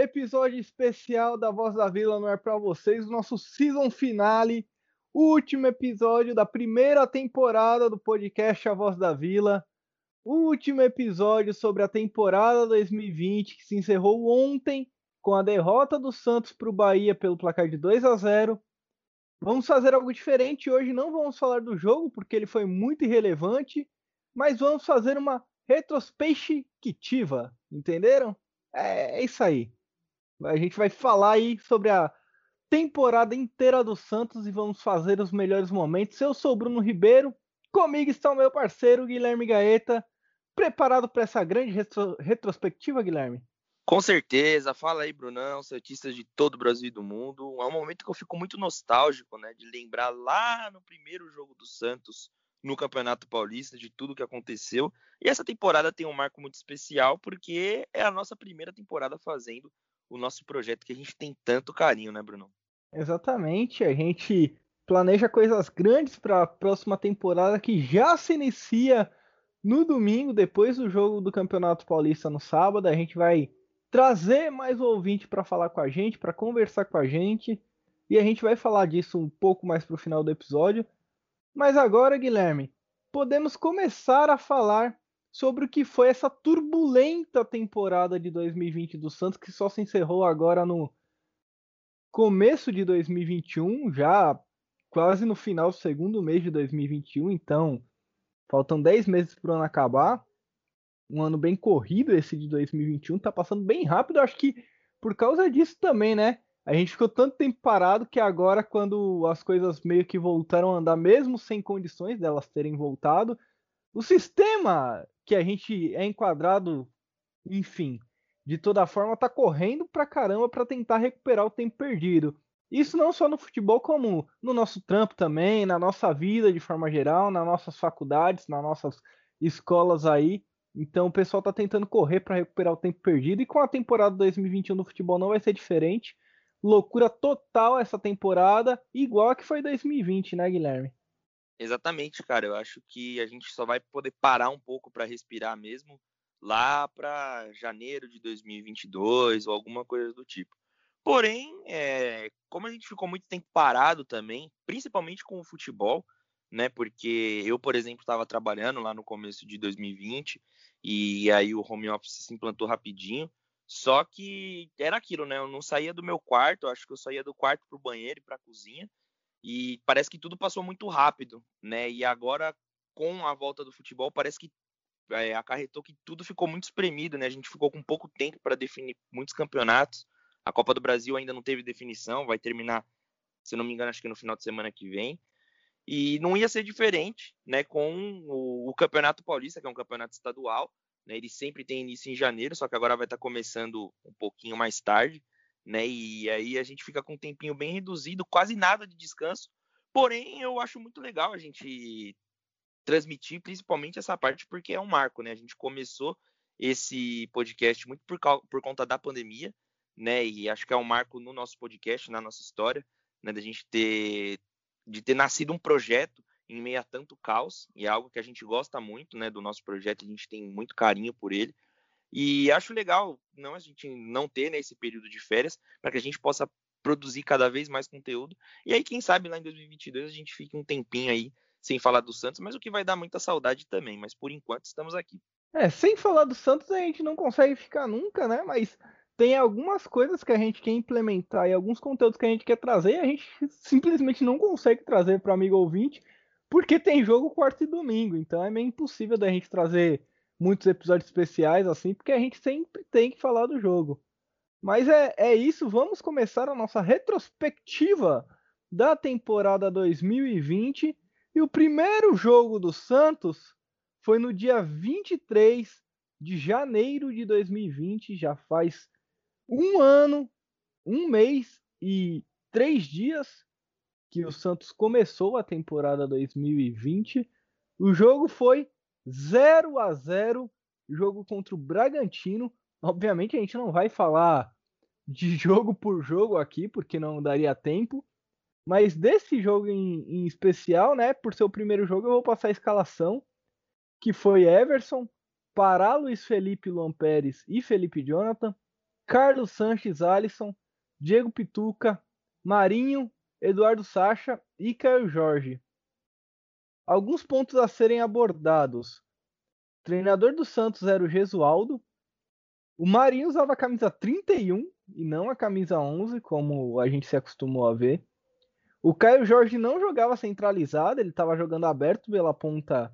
Episódio especial da Voz da Vila não é para vocês, o nosso season finale, último episódio da primeira temporada do podcast A Voz da Vila. Último episódio sobre a temporada 2020 que se encerrou ontem com a derrota do Santos para o Bahia pelo placar de 2 a 0. Vamos fazer algo diferente hoje, não vamos falar do jogo porque ele foi muito irrelevante, mas vamos fazer uma retrospectiva, entenderam? É, é isso aí. A gente vai falar aí sobre a temporada inteira do Santos e vamos fazer os melhores momentos. Eu sou o Bruno Ribeiro, comigo está o meu parceiro Guilherme Gaeta. Preparado para essa grande retro retrospectiva, Guilherme? Com certeza. Fala aí, Brunão, Santistas de todo o Brasil e do mundo. É um momento que eu fico muito nostálgico, né? De lembrar lá no primeiro jogo do Santos no Campeonato Paulista, de tudo que aconteceu. E essa temporada tem um marco muito especial, porque é a nossa primeira temporada fazendo o nosso projeto que a gente tem tanto carinho, né, Bruno? Exatamente. A gente planeja coisas grandes para a próxima temporada que já se inicia no domingo, depois do jogo do Campeonato Paulista no sábado. A gente vai trazer mais um ouvinte para falar com a gente, para conversar com a gente. E a gente vai falar disso um pouco mais para o final do episódio. Mas agora, Guilherme, podemos começar a falar sobre o que foi essa turbulenta temporada de 2020 do Santos, que só se encerrou agora no começo de 2021, já quase no final do segundo mês de 2021, então faltam 10 meses para o ano acabar. Um ano bem corrido esse de 2021, tá passando bem rápido, acho que por causa disso também, né? A gente ficou tanto tempo parado que agora, quando as coisas meio que voltaram a andar, mesmo sem condições delas terem voltado, o sistema que a gente é enquadrado, enfim, de toda forma, tá correndo pra caramba para tentar recuperar o tempo perdido. Isso não só no futebol, como no nosso trampo também, na nossa vida de forma geral, nas nossas faculdades, nas nossas escolas aí. Então o pessoal tá tentando correr para recuperar o tempo perdido e com a temporada 2021 no futebol não vai ser diferente loucura total essa temporada, igual a que foi 2020, né, Guilherme? Exatamente, cara. Eu acho que a gente só vai poder parar um pouco para respirar mesmo lá para janeiro de 2022 ou alguma coisa do tipo. Porém, é, como a gente ficou muito tempo parado também, principalmente com o futebol, né? Porque eu, por exemplo, estava trabalhando lá no começo de 2020 e aí o home office se implantou rapidinho. Só que era aquilo, né? Eu não saía do meu quarto, acho que eu saía do quarto pro banheiro e pra cozinha. E parece que tudo passou muito rápido, né? E agora, com a volta do futebol, parece que é, acarretou que tudo ficou muito espremido, né? A gente ficou com pouco tempo para definir muitos campeonatos. A Copa do Brasil ainda não teve definição, vai terminar, se não me engano, acho que no final de semana que vem. E não ia ser diferente, né? Com o, o Campeonato Paulista, que é um campeonato estadual, né? Ele sempre tem início em janeiro, só que agora vai estar tá começando um pouquinho mais tarde, né? E aí a gente fica com um tempinho bem reduzido, quase nada de descanso. Porém, eu acho muito legal a gente transmitir, principalmente essa parte, porque é um marco, né? A gente começou esse podcast muito por, por conta da pandemia, né? E acho que é um marco no nosso podcast, na nossa história, né? Da gente ter de ter nascido um projeto em meio a tanto caos, e é algo que a gente gosta muito, né, do nosso projeto, a gente tem muito carinho por ele. E acho legal não a gente não ter nesse né, período de férias, para que a gente possa produzir cada vez mais conteúdo. E aí, quem sabe lá em 2022 a gente fique um tempinho aí sem falar do Santos, mas o que vai dar muita saudade também. Mas por enquanto estamos aqui. É, sem falar do Santos a gente não consegue ficar nunca, né? Mas tem algumas coisas que a gente quer implementar e alguns conteúdos que a gente quer trazer e a gente simplesmente não consegue trazer para amigo ouvinte porque tem jogo quarto e domingo, então é meio impossível da gente trazer muitos episódios especiais assim, porque a gente sempre tem que falar do jogo. Mas é, é isso, vamos começar a nossa retrospectiva da temporada 2020. E o primeiro jogo do Santos foi no dia 23 de janeiro de 2020, já faz um ano, um mês e três dias que o Santos começou a temporada 2020. O jogo foi 0 a 0 jogo contra o Bragantino. Obviamente a gente não vai falar de jogo por jogo aqui, porque não daria tempo. Mas desse jogo em, em especial, né, por ser o primeiro jogo, eu vou passar a escalação, que foi Everson, Pará, Luiz Felipe, Luan Pérez e Felipe Jonathan, Carlos Sanches, Alisson, Diego Pituca, Marinho, Eduardo Sacha e Caio Jorge. Alguns pontos a serem abordados. O treinador do Santos era o Gesualdo. O Marinho usava a camisa 31 e não a camisa 11, como a gente se acostumou a ver. O Caio Jorge não jogava centralizado, ele estava jogando aberto pela ponta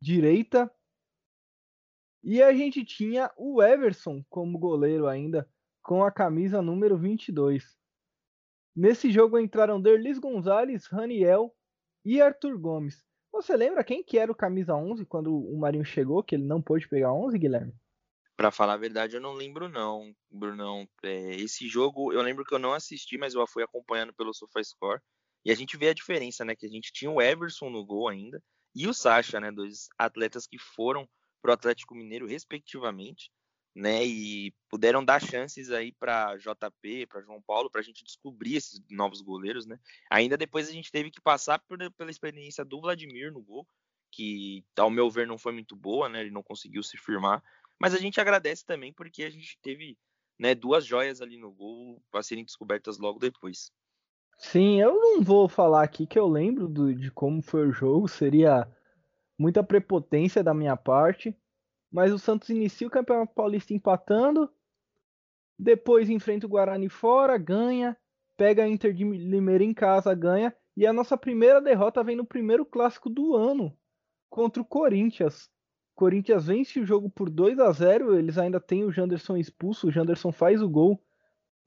direita. E a gente tinha o Everson como goleiro ainda, com a camisa número 22. Nesse jogo entraram Derlis Gonzalez, Raniel e Arthur Gomes. Você lembra quem que era o camisa 11 quando o Marinho chegou, que ele não pôde pegar 11, Guilherme? Para falar a verdade, eu não lembro não, Brunão. É, esse jogo, eu lembro que eu não assisti, mas eu fui acompanhando pelo SofaScore. E a gente vê a diferença, né? Que a gente tinha o Everson no gol ainda e o Sacha, né? Dois atletas que foram pro Atlético Mineiro, respectivamente, né? E puderam dar chances aí para JP, para João Paulo, para a gente descobrir esses novos goleiros, né? Ainda depois a gente teve que passar por, pela experiência do Vladimir no gol, que ao meu ver não foi muito boa, né? Ele não conseguiu se firmar, mas a gente agradece também porque a gente teve né, duas joias ali no gol a serem descobertas logo depois. Sim, eu não vou falar aqui que eu lembro do, de como foi o jogo, seria muita prepotência da minha parte, mas o Santos inicia o Campeonato Paulista empatando, depois enfrenta o Guarani fora, ganha, pega a Inter de Limeira em casa, ganha, e a nossa primeira derrota vem no primeiro clássico do ano, contra o Corinthians. Corinthians vence o jogo por 2 a 0 eles ainda têm o Janderson expulso, o Janderson faz o gol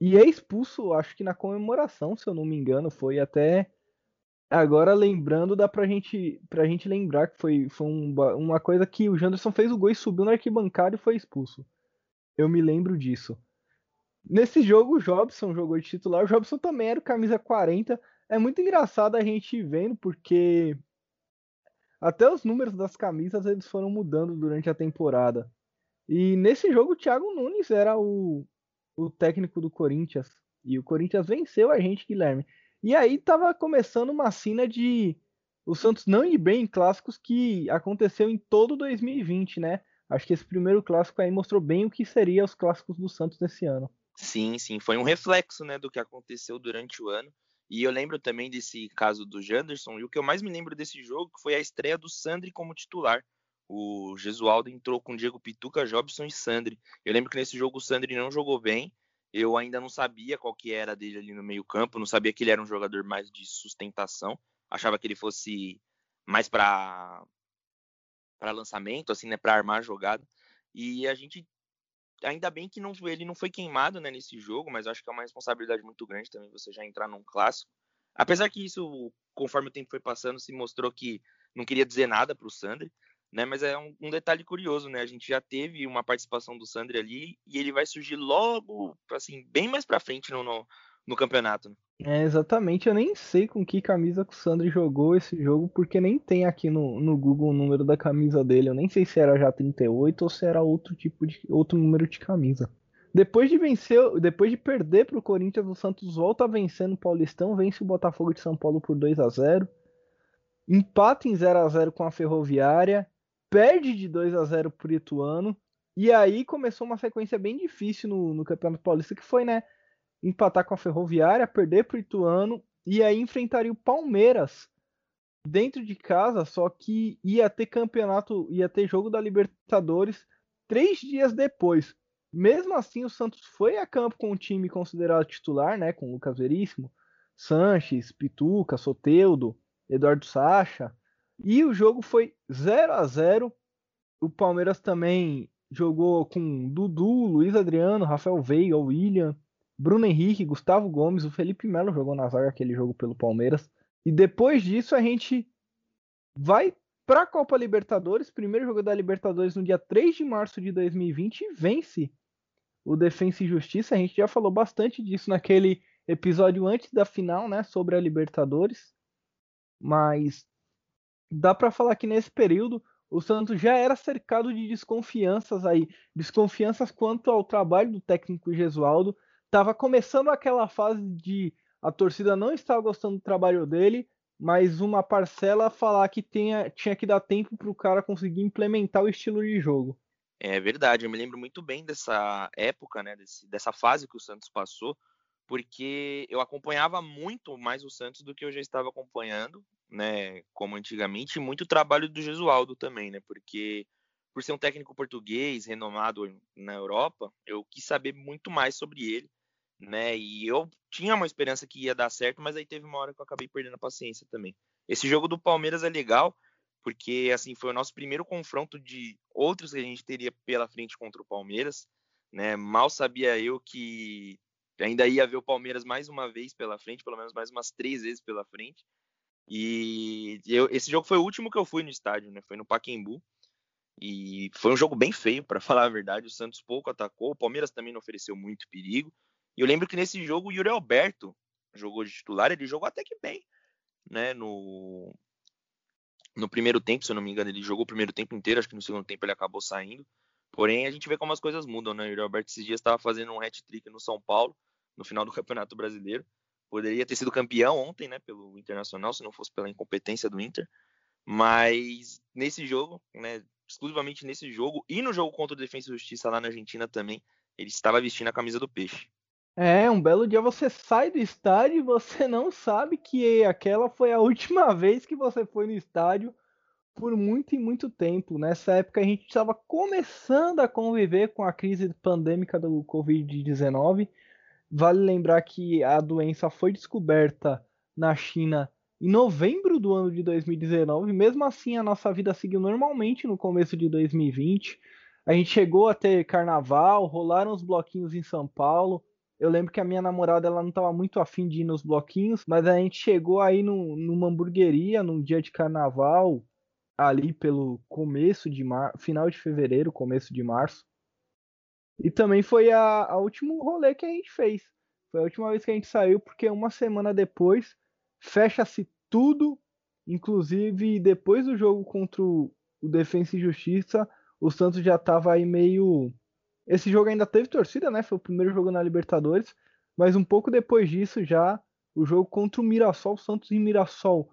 e é expulso, acho que na comemoração, se eu não me engano, foi até agora lembrando dá pra gente pra gente lembrar que foi, foi um, uma coisa que o Janderson fez o gol e subiu na arquibancada e foi expulso. Eu me lembro disso. Nesse jogo o Jobson jogou de titular, o Jobson também era camisa 40. É muito engraçado a gente vendo porque até os números das camisas eles foram mudando durante a temporada. E nesse jogo o Thiago Nunes era o, o técnico do Corinthians. E o Corinthians venceu a gente, Guilherme. E aí tava começando uma cena de o Santos não ir bem em clássicos que aconteceu em todo 2020, né? Acho que esse primeiro clássico aí mostrou bem o que seria os clássicos do Santos nesse ano. Sim, sim, foi um reflexo, né, do que aconteceu durante o ano. E eu lembro também desse caso do Janderson, e o que eu mais me lembro desse jogo foi a estreia do Sandri como titular. O Gesualdo entrou com Diego Pituca, Jobson e Sandri. Eu lembro que nesse jogo o Sandri não jogou bem. Eu ainda não sabia qual que era dele ali no meio-campo, não sabia que ele era um jogador mais de sustentação. Achava que ele fosse mais para para lançamento, assim, né, para armar a jogada. E a gente ainda bem que não, ele não foi queimado né, nesse jogo, mas acho que é uma responsabilidade muito grande também você já entrar num clássico. Apesar que isso, conforme o tempo foi passando, se mostrou que não queria dizer nada para o Sandri, né? Mas é um, um, detalhe curioso, né? A gente já teve uma participação do Sandri ali e ele vai surgir logo, assim, bem mais para frente no, no, no campeonato. Né? É, exatamente. Eu nem sei com que camisa que o Sandri jogou esse jogo, porque nem tem aqui no, no Google o número da camisa dele. Eu nem sei se era já 38 ou se era outro tipo de outro número de camisa. Depois de vencer, depois de perder para o Corinthians, o Santos volta a vencer no Paulistão, vence o Botafogo de São Paulo por 2 a 0. Empata em 0 a 0 com a Ferroviária, perde de 2 a 0 para o Ituano. E aí começou uma sequência bem difícil no, no Campeonato Paulista, que foi, né, empatar com a Ferroviária, perder para o Ituano e aí enfrentaria o Palmeiras dentro de casa, só que ia ter campeonato, ia ter jogo da Libertadores três dias depois. Mesmo assim, o Santos foi a campo com o time considerado titular, né, com Lucas Veríssimo, Sanches, Pituca, Soteudo, Eduardo Sacha, e o jogo foi 0 a 0. O Palmeiras também jogou com Dudu, Luiz Adriano, Rafael Veiga, William, Bruno Henrique, Gustavo Gomes, o Felipe Melo jogou na zaga aquele jogo pelo Palmeiras. E depois disso a gente vai para a Copa Libertadores, primeiro jogo da Libertadores no dia 3 de março de 2020 e vence o Defensa e Justiça. A gente já falou bastante disso naquele episódio antes da final, né, sobre a Libertadores. Mas dá para falar que nesse período o Santos já era cercado de desconfianças aí, desconfianças quanto ao trabalho do técnico Gesualdo, Tava começando aquela fase de a torcida não estava gostando do trabalho dele, mas uma parcela falar que tenha, tinha que dar tempo para o cara conseguir implementar o estilo de jogo. É verdade, eu me lembro muito bem dessa época, né, desse, dessa fase que o Santos passou, porque eu acompanhava muito mais o Santos do que eu já estava acompanhando, né, como antigamente, e muito trabalho do Gesualdo também, né, porque por ser um técnico português renomado na Europa, eu quis saber muito mais sobre ele, né, e eu tinha uma esperança que ia dar certo, mas aí teve uma hora que eu acabei perdendo a paciência também. Esse jogo do Palmeiras é legal, porque assim foi o nosso primeiro confronto de outros que a gente teria pela frente contra o Palmeiras, né? Mal sabia eu que ainda ia ver o Palmeiras mais uma vez pela frente, pelo menos mais umas três vezes pela frente. E eu, esse jogo foi o último que eu fui no estádio, né? Foi no Pacaembu. E foi um jogo bem feio, para falar a verdade. O Santos pouco atacou, o Palmeiras também não ofereceu muito perigo. E eu lembro que nesse jogo o Yuri Alberto jogou de titular, ele jogou até que bem, né? No, no primeiro tempo, se eu não me engano, ele jogou o primeiro tempo inteiro, acho que no segundo tempo ele acabou saindo. Porém, a gente vê como as coisas mudam, né? O Alberto esses dias estava fazendo um hat-trick no São Paulo, no final do Campeonato Brasileiro. Poderia ter sido campeão ontem, né, pelo Internacional, se não fosse pela incompetência do Inter. Mas nesse jogo, né, exclusivamente nesse jogo e no jogo contra o Defensa e Justiça lá na Argentina também, ele estava vestindo a camisa do Peixe. É, um belo dia você sai do estádio e você não sabe que aquela foi a última vez que você foi no estádio por muito e muito tempo. Nessa época a gente estava começando a conviver com a crise pandêmica do Covid-19. Vale lembrar que a doença foi descoberta na China em novembro do ano de 2019. Mesmo assim, a nossa vida seguiu normalmente no começo de 2020. A gente chegou a ter carnaval, rolaram os bloquinhos em São Paulo. Eu lembro que a minha namorada ela não estava muito afim de ir nos bloquinhos, mas a gente chegou aí numa hamburgueria num dia de carnaval, ali pelo começo de mar... final de fevereiro, começo de março. E também foi a, a último rolê que a gente fez. Foi a última vez que a gente saiu, porque uma semana depois fecha-se tudo, inclusive depois do jogo contra o, o Defensa e Justiça, o Santos já estava aí meio esse jogo ainda teve torcida, né? Foi o primeiro jogo na Libertadores, mas um pouco depois disso já o jogo contra o Mirassol, Santos e Mirassol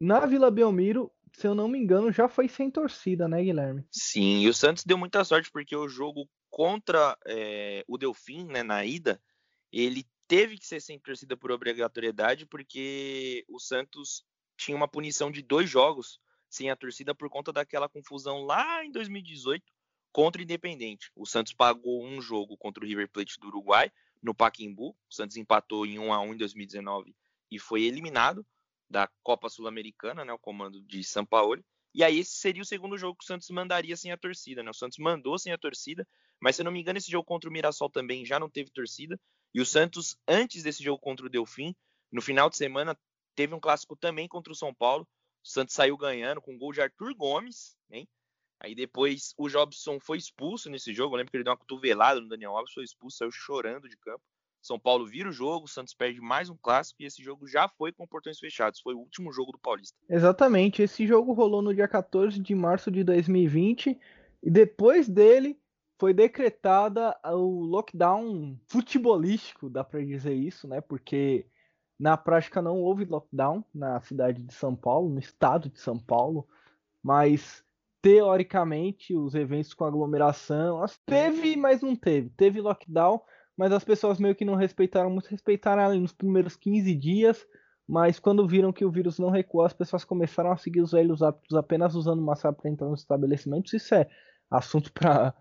na Vila Belmiro, se eu não me engano, já foi sem torcida, né, Guilherme? Sim, e o Santos deu muita sorte porque o jogo contra é, o Delfim, né, na ida, ele teve que ser sem torcida por obrigatoriedade porque o Santos tinha uma punição de dois jogos sem a torcida por conta daquela confusão lá em 2018 contra o Independente. O Santos pagou um jogo contra o River Plate do Uruguai no Pacaembu. O Santos empatou em 1 a 1 em 2019 e foi eliminado da Copa Sul-Americana, né, o comando de São Paulo. E aí esse seria o segundo jogo que o Santos mandaria sem a torcida, né? O Santos mandou sem a torcida, mas se eu não me engano esse jogo contra o Mirassol também já não teve torcida. E o Santos antes desse jogo contra o Delfim, no final de semana teve um clássico também contra o São Paulo. O Santos saiu ganhando com um gol de Arthur Gomes, hein? Aí depois o Jobson foi expulso nesse jogo. Eu lembro que ele deu uma cotovelada no Daniel Alves, foi expulso, saiu chorando de campo. São Paulo vira o jogo, o Santos perde mais um clássico e esse jogo já foi com portões fechados. Foi o último jogo do Paulista. Exatamente. Esse jogo rolou no dia 14 de março de 2020 e depois dele foi decretada o lockdown futebolístico, dá para dizer isso, né? Porque na prática não houve lockdown na cidade de São Paulo, no estado de São Paulo, mas teoricamente, os eventos com aglomeração. Teve, mas não teve. Teve lockdown, mas as pessoas meio que não respeitaram muito. Respeitaram ali nos primeiros 15 dias, mas quando viram que o vírus não recuou, as pessoas começaram a seguir os velhos hábitos, apenas usando máscara para entrar nos estabelecimentos. Isso é assunto para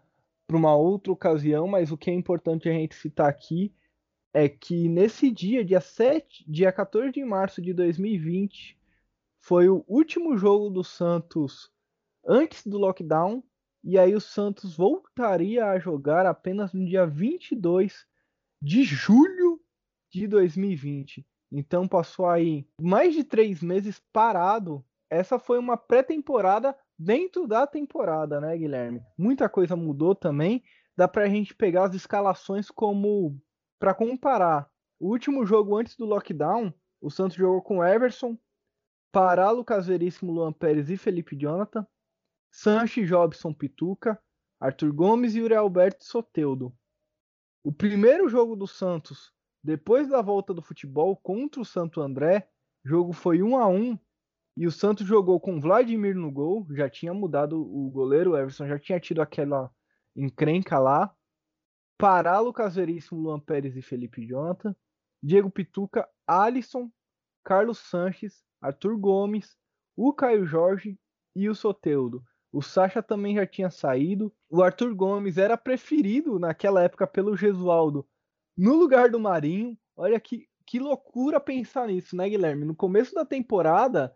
uma outra ocasião, mas o que é importante a gente citar aqui é que nesse dia, dia 7, dia 14 de março de 2020, foi o último jogo do Santos antes do lockdown, e aí o Santos voltaria a jogar apenas no dia 22 de julho de 2020. Então passou aí mais de três meses parado. Essa foi uma pré-temporada dentro da temporada, né, Guilherme? Muita coisa mudou também. Dá pra gente pegar as escalações como para comparar. O último jogo antes do lockdown, o Santos jogou com Everson, Pará, Lucas Veríssimo, Luan Pérez e Felipe Jonathan. Sanches Jobson Pituca, Arthur Gomes e Uri Alberto Soteudo. O primeiro jogo do Santos, depois da volta do futebol contra o Santo André, jogo foi 1 a 1 E o Santos jogou com Vladimir no gol, já tinha mudado o goleiro, o Everson já tinha tido aquela encrenca lá. Pará, Lucas Veríssimo, Luan Pérez e Felipe Jonathan. Diego Pituca, Alisson, Carlos Sanches, Arthur Gomes, o Caio Jorge e o Soteudo. O Sacha também já tinha saído. O Arthur Gomes era preferido naquela época pelo Gesualdo no lugar do Marinho. Olha que, que loucura pensar nisso, né, Guilherme? No começo da temporada,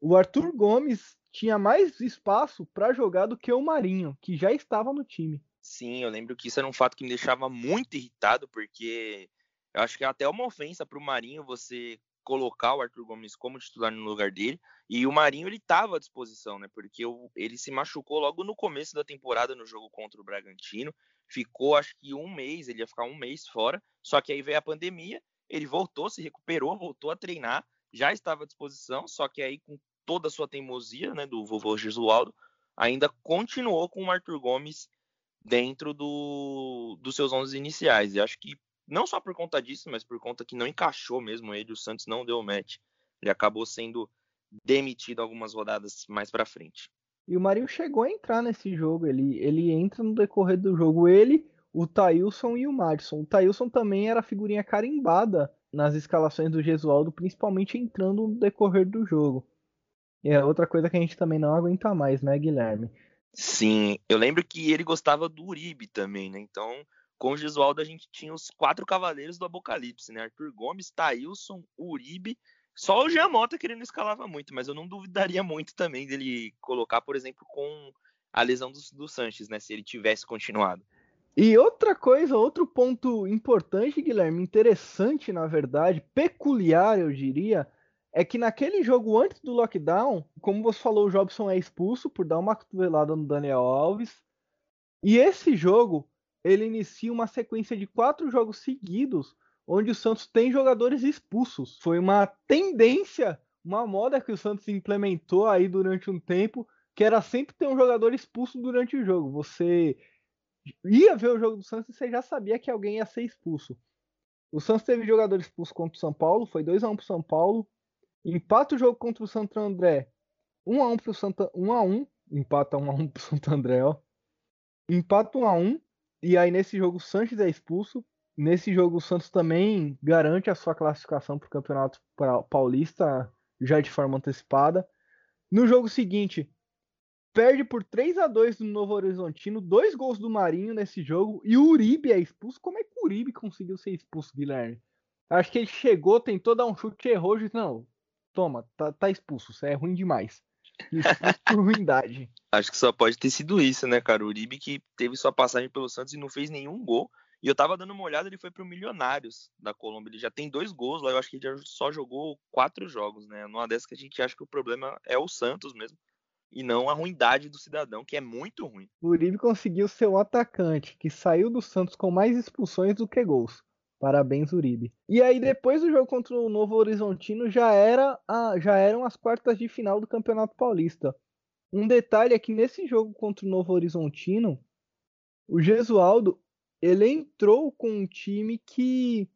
o Arthur Gomes tinha mais espaço para jogar do que o Marinho, que já estava no time. Sim, eu lembro que isso era um fato que me deixava muito irritado, porque eu acho que é até uma ofensa para o Marinho você colocar o Arthur Gomes como titular no lugar dele. E o Marinho ele estava à disposição, né? Porque ele se machucou logo no começo da temporada no jogo contra o Bragantino. Ficou acho que um mês, ele ia ficar um mês fora. Só que aí veio a pandemia, ele voltou, se recuperou, voltou a treinar, já estava à disposição. Só que aí com toda a sua teimosia, né, do vovô Gesualdo, ainda continuou com o Arthur Gomes dentro do, dos seus 11 iniciais. E acho que não só por conta disso, mas por conta que não encaixou mesmo ele, o Santos não deu match. Ele acabou sendo demitido algumas rodadas mais para frente. E o Marinho chegou a entrar nesse jogo, ele, ele entra no decorrer do jogo, ele, o Tailson e o Madison. O Tailson também era figurinha carimbada nas escalações do Gesualdo, principalmente entrando no decorrer do jogo. E é outra coisa que a gente também não aguenta mais, né, Guilherme? Sim, eu lembro que ele gostava do Uribe também, né? Então, com o Gesualdo a gente tinha os quatro cavaleiros do Apocalipse, né? Arthur Gomes, Taílson, Uribe, só o Giamota que ele não escalava muito, mas eu não duvidaria muito também dele colocar, por exemplo, com a lesão do, do Sanches, né? Se ele tivesse continuado. E outra coisa, outro ponto importante, Guilherme, interessante na verdade, peculiar eu diria, é que naquele jogo antes do lockdown, como você falou, o Jobson é expulso por dar uma cotovelada no Daniel Alves. E esse jogo ele inicia uma sequência de quatro jogos seguidos onde o Santos tem jogadores expulsos. Foi uma tendência, uma moda que o Santos implementou aí durante um tempo, que era sempre ter um jogador expulso durante o jogo. Você ia ver o jogo do Santos e você já sabia que alguém ia ser expulso. O Santos teve jogador expulso contra o São Paulo, foi 2 a 1 pro São Paulo. Empata o jogo contra o Santo André, 1 a 1 pro Santa 1 a 1, empata 1 a 1 pro Santo André, ó. Empata 1 a 1 e aí nesse jogo o Sanches é expulso. Nesse jogo o Santos também garante a sua classificação para o Campeonato Paulista já de forma antecipada. No jogo seguinte, perde por 3 a 2 no Novo Horizontino, dois gols do Marinho nesse jogo e o Uribe é expulso. Como é que o Uribe conseguiu ser expulso, Guilherme? Acho que ele chegou, tentou dar um chute, errou, disse, não, toma, tá, tá expulso, você é ruim demais. Expulso por ruindade. Acho que só pode ter sido isso, né, cara? O Uribe que teve sua passagem pelo Santos e não fez nenhum gol. E eu tava dando uma olhada, ele foi pro Milionários da Colômbia. Ele já tem dois gols lá, eu acho que ele só jogou quatro jogos, né? Numa dessas que a gente acha que o problema é o Santos mesmo. E não a ruindade do cidadão, que é muito ruim. O Uribe conseguiu ser o atacante, que saiu do Santos com mais expulsões do que gols. Parabéns, Uribe. E aí, depois do jogo contra o Novo Horizontino, já, era a, já eram as quartas de final do Campeonato Paulista. Um detalhe é que nesse jogo contra o Novo Horizontino, o Gesualdo ele entrou com um time que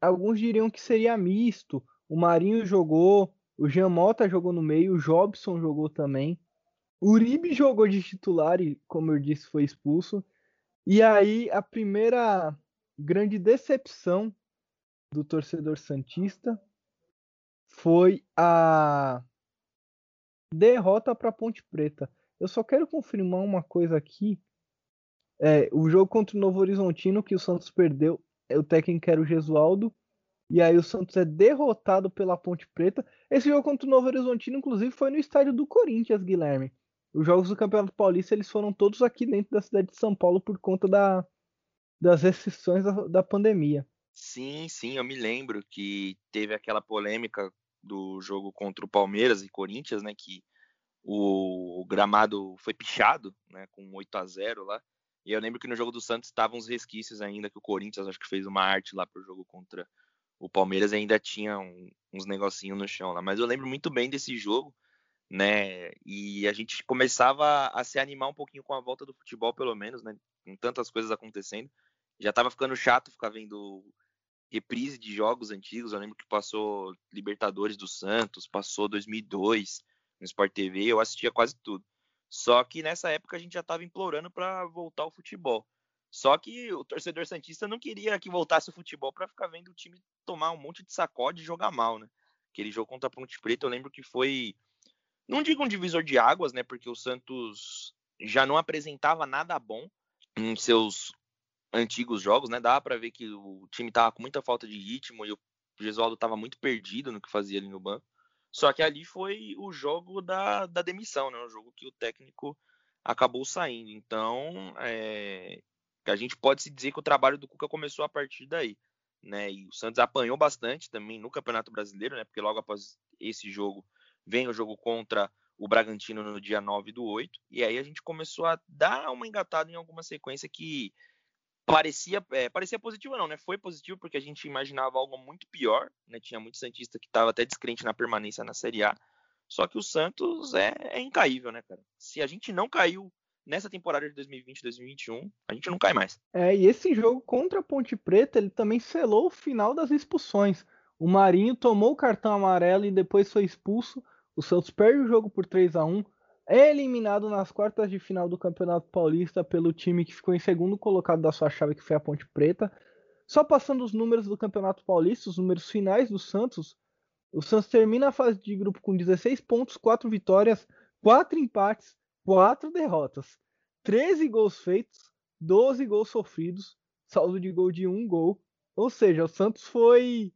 alguns diriam que seria misto. O Marinho jogou, o Jean Mota jogou no meio, o Jobson jogou também. O Uribe jogou de titular e, como eu disse, foi expulso. E aí a primeira grande decepção do torcedor santista foi a derrota para Ponte Preta. Eu só quero confirmar uma coisa aqui. É, o jogo contra o Novo Horizontino que o Santos perdeu, é, o técnico era o Gesualdo, e aí o Santos é derrotado pela Ponte Preta. Esse jogo contra o Novo Horizontino, inclusive, foi no estádio do Corinthians, Guilherme. Os jogos do Campeonato Paulista eles foram todos aqui dentro da cidade de São Paulo por conta da, das restrições da, da pandemia. Sim, sim, eu me lembro que teve aquela polêmica do jogo contra o Palmeiras e Corinthians, né, que o, gramado foi pichado, né, com 8 a 0 lá. E eu lembro que no jogo do Santos estavam uns resquícios ainda que o Corinthians acho que fez uma arte lá pro jogo contra o Palmeiras ainda tinha um, uns negocinhos no chão lá. Mas eu lembro muito bem desse jogo, né? E a gente começava a se animar um pouquinho com a volta do futebol, pelo menos, né? Com tantas coisas acontecendo. Já tava ficando chato ficar vendo reprise de jogos antigos. Eu lembro que passou Libertadores do Santos, passou 2002 no Sport TV, eu assistia quase tudo. Só que nessa época a gente já estava implorando para voltar ao futebol. Só que o torcedor santista não queria que voltasse o futebol para ficar vendo o time tomar um monte de sacode e jogar mal, né? Aquele jogo contra a Ponte Preta, eu lembro que foi não digo um divisor de águas, né? Porque o Santos já não apresentava nada bom em seus antigos jogos, né? Dá para ver que o time tava com muita falta de ritmo e o Gesualdo tava muito perdido no que fazia ali no banco. Só que ali foi o jogo da, da demissão, né? O jogo que o técnico acabou saindo. Então, é, a gente pode se dizer que o trabalho do Cuca começou a partir daí. Né? E o Santos apanhou bastante também no Campeonato Brasileiro, né? Porque logo após esse jogo vem o jogo contra o Bragantino no dia 9 do 8. E aí a gente começou a dar uma engatada em alguma sequência que parecia, é, parecia positiva não, né? Foi positivo porque a gente imaginava algo muito pior, né? Tinha muito Santista que estava até descrente na permanência na Série A. Só que o Santos é, é incaível, né, cara? Se a gente não caiu nessa temporada de 2020-2021, a gente não cai mais. É, e esse jogo contra a Ponte Preta, ele também selou o final das expulsões. O Marinho tomou o cartão amarelo e depois foi expulso. O Santos perde o jogo por 3 a 1 é eliminado nas quartas de final do Campeonato Paulista pelo time que ficou em segundo colocado da sua chave, que foi a Ponte Preta. Só passando os números do Campeonato Paulista, os números finais do Santos, o Santos termina a fase de grupo com 16 pontos, 4 vitórias, 4 empates, 4 derrotas, 13 gols feitos, 12 gols sofridos, saldo de gol de 1 gol. Ou seja, o Santos foi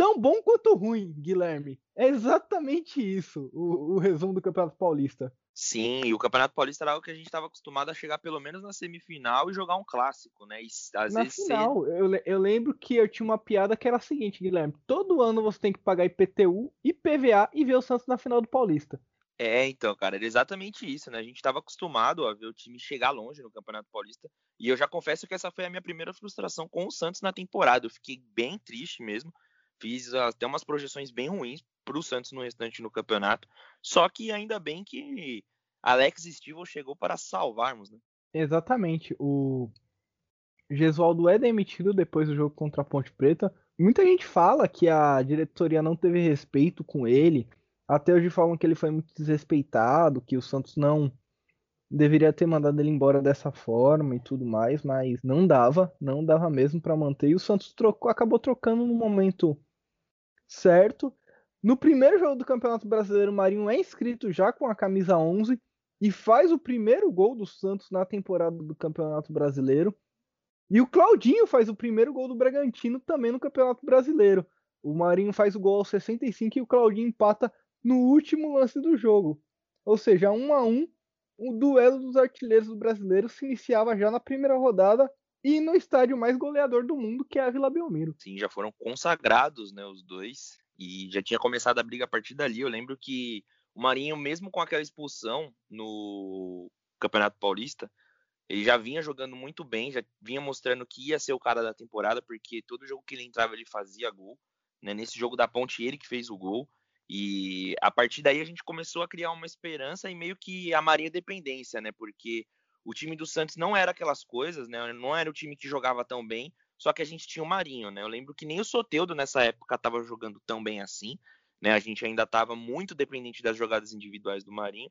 tão bom quanto ruim, Guilherme. É exatamente isso o, o resumo do Campeonato Paulista. Sim, e o Campeonato Paulista era algo que a gente estava acostumado a chegar pelo menos na semifinal e jogar um clássico, né? E, às na vezes final, ser... eu, eu lembro que eu tinha uma piada que era a seguinte, Guilherme: todo ano você tem que pagar IPTU, IPVA e ver o Santos na final do Paulista. É, então, cara, era exatamente isso, né? A gente estava acostumado a ver o time chegar longe no Campeonato Paulista. E eu já confesso que essa foi a minha primeira frustração com o Santos na temporada. Eu fiquei bem triste mesmo. Fiz até umas projeções bem ruins para o Santos no restante no campeonato. Só que ainda bem que Alex Stivel chegou para salvarmos, né? Exatamente. O Gesualdo é demitido depois do jogo contra a Ponte Preta. Muita gente fala que a diretoria não teve respeito com ele. Até hoje falam que ele foi muito desrespeitado, que o Santos não deveria ter mandado ele embora dessa forma e tudo mais, mas não dava, não dava mesmo para manter. E o Santos trocou, acabou trocando no momento certo. No primeiro jogo do Campeonato Brasileiro, o Marinho é inscrito já com a camisa 11 e faz o primeiro gol do Santos na temporada do Campeonato Brasileiro. E o Claudinho faz o primeiro gol do Bragantino também no Campeonato Brasileiro. O Marinho faz o gol aos 65 e o Claudinho empata no último lance do jogo. Ou seja, 1 a 1 o duelo dos artilheiros do brasileiro se iniciava já na primeira rodada e no estádio mais goleador do mundo, que é a Vila Belmiro. Sim, já foram consagrados, né, os dois, e já tinha começado a briga a partir dali. Eu lembro que o Marinho, mesmo com aquela expulsão no Campeonato Paulista, ele já vinha jogando muito bem, já vinha mostrando que ia ser o cara da temporada, porque todo jogo que ele entrava ele fazia gol. Né? Nesse jogo da Ponte, ele que fez o gol. E a partir daí a gente começou a criar uma esperança e meio que a Marinha dependência, né? Porque o time do Santos não era aquelas coisas, né? Não era o time que jogava tão bem, só que a gente tinha o Marinho, né? Eu lembro que nem o Soteudo nessa época estava jogando tão bem assim, né? A gente ainda estava muito dependente das jogadas individuais do Marinho,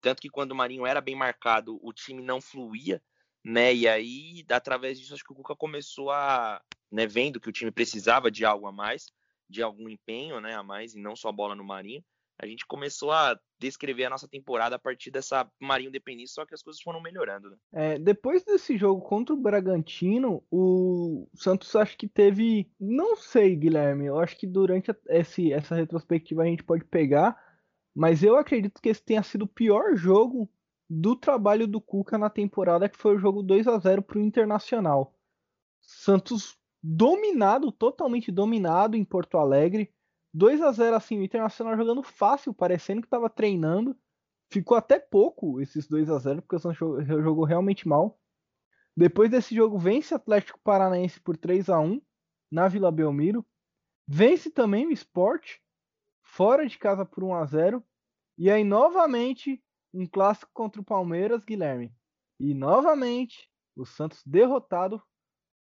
tanto que quando o Marinho era bem marcado, o time não fluía, né? E aí, através disso, acho que o Cuca começou a, né, vendo que o time precisava de algo a mais, de algum empenho, né, a mais, e não só bola no Marinho, a gente começou a descrever a nossa temporada a partir dessa Marinho dependência, só que as coisas foram melhorando. Né? É, depois desse jogo contra o Bragantino, o Santos acho que teve, não sei, Guilherme, eu acho que durante esse, essa retrospectiva a gente pode pegar, mas eu acredito que esse tenha sido o pior jogo do trabalho do Cuca na temporada, que foi o jogo 2 a 0 para o Internacional. Santos dominado, totalmente dominado em Porto Alegre. 2 a 0 assim, o Internacional jogando fácil, parecendo que estava treinando. Ficou até pouco esses 2 a 0 porque o Santos jogou realmente mal. Depois desse jogo, vence o Atlético Paranaense por 3 a 1 na Vila Belmiro. Vence também o Sport, fora de casa por 1 a 0 E aí, novamente, um clássico contra o Palmeiras, Guilherme. E novamente, o Santos derrotado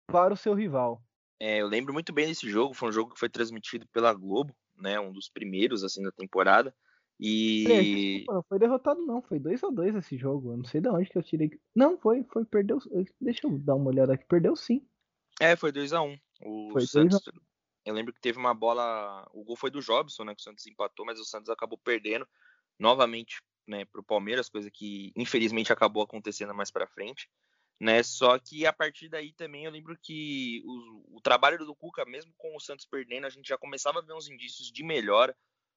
para o seu rival. É, eu lembro muito bem desse jogo, foi um jogo que foi transmitido pela Globo, né? Um dos primeiros, assim, da temporada. E. Desculpa, não foi derrotado, não. Foi 2 a 2 esse jogo. Eu não sei de onde que eu tirei. Não, foi, foi, perdeu. Deixa eu dar uma olhada aqui. Perdeu sim. É, foi 2 a 1 O foi Santos. A... Eu lembro que teve uma bola. O gol foi do Jobson, né? Que o Santos empatou, mas o Santos acabou perdendo novamente né, para o Palmeiras, coisa que infelizmente acabou acontecendo mais para frente. Né? Só que a partir daí também eu lembro que o, o, trabalho do Cuca, mesmo com o Santos perdendo, a gente já começava a ver uns indícios de melhora.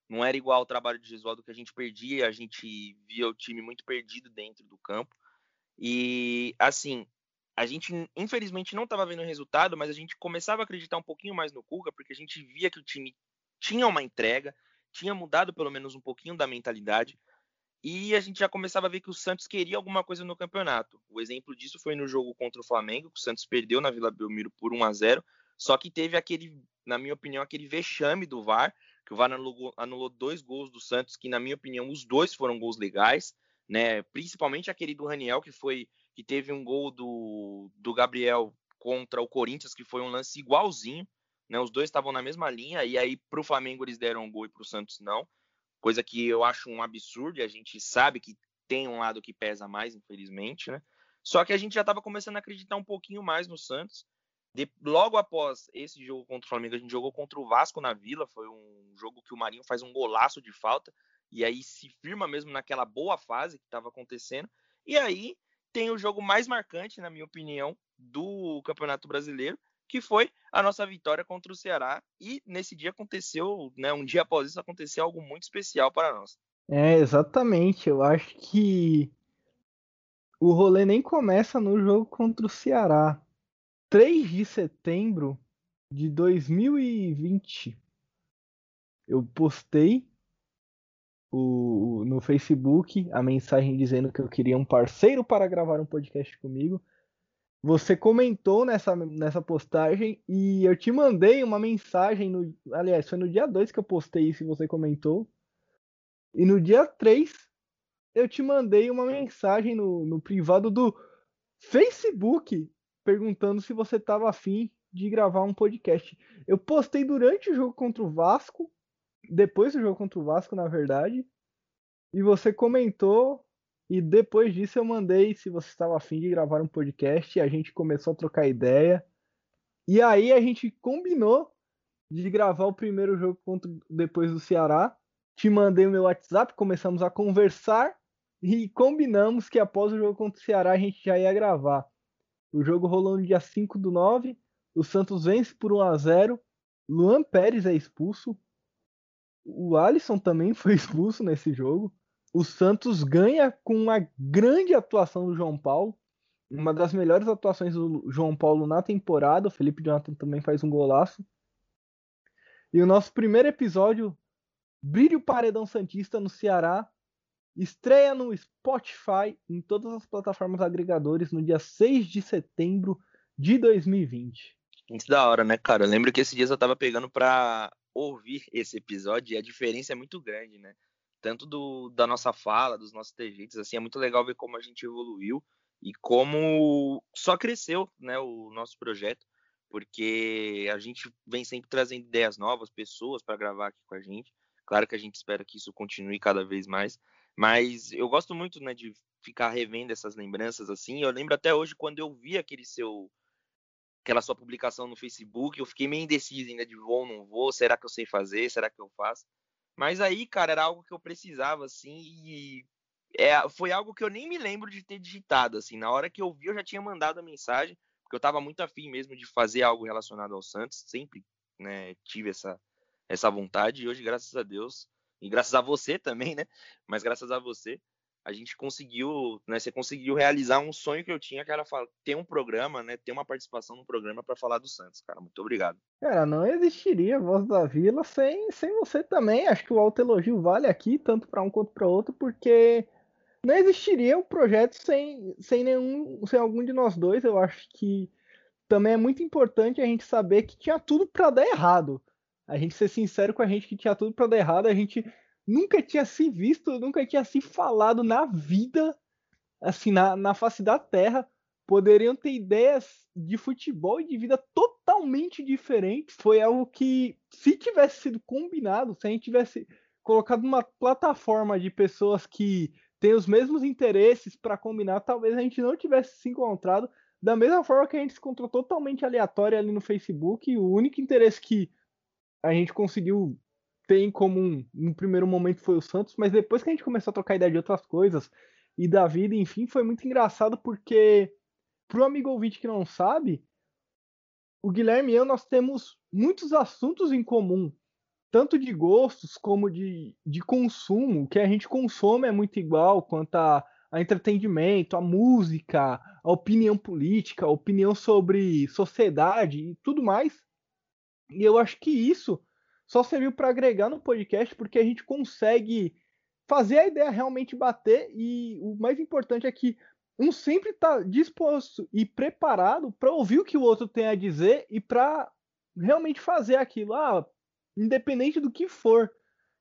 Não era igual ao trabalho de Gesualdo que a gente perdia, a gente via o time muito perdido dentro do campo. E assim, a gente infelizmente não estava vendo o resultado, mas a gente começava a acreditar um pouquinho mais no Cuca, porque a gente via que o time tinha uma entrega, tinha mudado pelo menos um pouquinho da mentalidade. E a gente já começava a ver que o Santos queria alguma coisa no campeonato. O exemplo disso foi no jogo contra o Flamengo, que o Santos perdeu na Vila Belmiro por 1 a 0 só que teve aquele, na minha opinião, aquele vexame do VAR, que o VAR anulou, anulou dois gols do Santos, que na minha opinião os dois foram gols legais, né? Principalmente aquele do Raniel, que foi que teve um gol do, do Gabriel contra o Corinthians, que foi um lance igualzinho, né? Os dois estavam na mesma linha, e aí para o Flamengo eles deram um gol e para o Santos não coisa que eu acho um absurdo, e a gente sabe que tem um lado que pesa mais, infelizmente, né? Só que a gente já estava começando a acreditar um pouquinho mais no Santos. De, logo após esse jogo contra o Flamengo, a gente jogou contra o Vasco na Vila. Foi um jogo que o Marinho faz um golaço de falta. E aí se firma mesmo naquela boa fase que estava acontecendo. E aí tem o jogo mais marcante, na minha opinião, do Campeonato Brasileiro, que foi a nossa vitória contra o Ceará. E nesse dia aconteceu, né, um dia após isso, aconteceu algo muito especial para nós. É, exatamente. Eu acho que o rolê nem começa no jogo contra o Ceará. 3 de setembro de 2020, eu postei o, no Facebook a mensagem dizendo que eu queria um parceiro para gravar um podcast comigo. Você comentou nessa, nessa postagem e eu te mandei uma mensagem. No, aliás, foi no dia 2 que eu postei isso e você comentou. E no dia 3 eu te mandei uma mensagem no, no privado do Facebook perguntando se você estava afim de gravar um podcast. Eu postei durante o jogo contra o Vasco, depois do jogo contra o Vasco, na verdade. E você comentou e depois disso eu mandei se você estava afim de gravar um podcast. A gente começou a trocar ideia. E aí a gente combinou de gravar o primeiro jogo contra, depois do Ceará. Te mandei o meu WhatsApp, começamos a conversar e combinamos que após o jogo contra o Ceará a gente já ia gravar. O jogo rolou no dia 5 do 9. O Santos vence por 1 a 0 Luan Pérez é expulso. O Alisson também foi expulso nesse jogo o Santos ganha com uma grande atuação do João Paulo, uma das melhores atuações do João Paulo na temporada. O Felipe Jonathan também faz um golaço. E o nosso primeiro episódio, Brilho Paredão Santista no Ceará, estreia no Spotify em todas as plataformas agregadores no dia 6 de setembro de 2020. Muito da hora, né, cara? Eu lembro que esses dias eu tava pegando pra ouvir esse episódio e a diferença é muito grande, né? Tanto do, da nossa fala, dos nossos trejeitos, assim, é muito legal ver como a gente evoluiu e como só cresceu, né, o nosso projeto, porque a gente vem sempre trazendo ideias novas, pessoas para gravar aqui com a gente. Claro que a gente espera que isso continue cada vez mais, mas eu gosto muito, né, de ficar revendo essas lembranças assim. Eu lembro até hoje quando eu vi aquele seu aquela sua publicação no Facebook, eu fiquei meio indeciso ainda de vou ou não vou, será que eu sei fazer, será que eu faço? Mas aí, cara, era algo que eu precisava, assim, e é, foi algo que eu nem me lembro de ter digitado, assim. Na hora que eu vi, eu já tinha mandado a mensagem, porque eu estava muito afim mesmo de fazer algo relacionado ao Santos, sempre né, tive essa, essa vontade, e hoje, graças a Deus, e graças a você também, né? Mas graças a você, a gente conseguiu, né? Você conseguiu realizar um sonho que eu tinha, que era ter um programa, né? Ter uma participação no programa para falar do Santos, cara. Muito obrigado. Cara, não existiria Voz da Vila sem, sem você também. Acho que o alto elogio vale aqui, tanto para um quanto para outro, porque não existiria o um projeto sem, sem nenhum, sem algum de nós dois. Eu acho que também é muito importante a gente saber que tinha tudo para dar errado. A gente ser sincero com a gente que tinha tudo para dar errado, a gente nunca tinha se visto, nunca tinha se falado na vida, assim, na, na face da terra, poderiam ter ideias de futebol e de vida totalmente diferentes. Foi algo que, se tivesse sido combinado, se a gente tivesse colocado uma plataforma de pessoas que têm os mesmos interesses para combinar, talvez a gente não tivesse se encontrado. Da mesma forma que a gente se encontrou totalmente aleatório ali no Facebook, o único interesse que a gente conseguiu ter em comum no primeiro momento foi o Santos, mas depois que a gente começou a trocar ideia de outras coisas e da vida, enfim, foi muito engraçado porque pro amigo ouvinte que não sabe, o Guilherme e eu nós temos muitos assuntos em comum, tanto de gostos como de, de consumo, o que a gente consome é muito igual quanto a, a entretenimento, a música, a opinião política, a opinião sobre sociedade e tudo mais. E eu acho que isso só serviu para agregar no podcast porque a gente consegue fazer a ideia realmente bater e o mais importante é que um sempre está disposto e preparado para ouvir o que o outro tem a dizer e para realmente fazer aquilo. Ah, independente do que for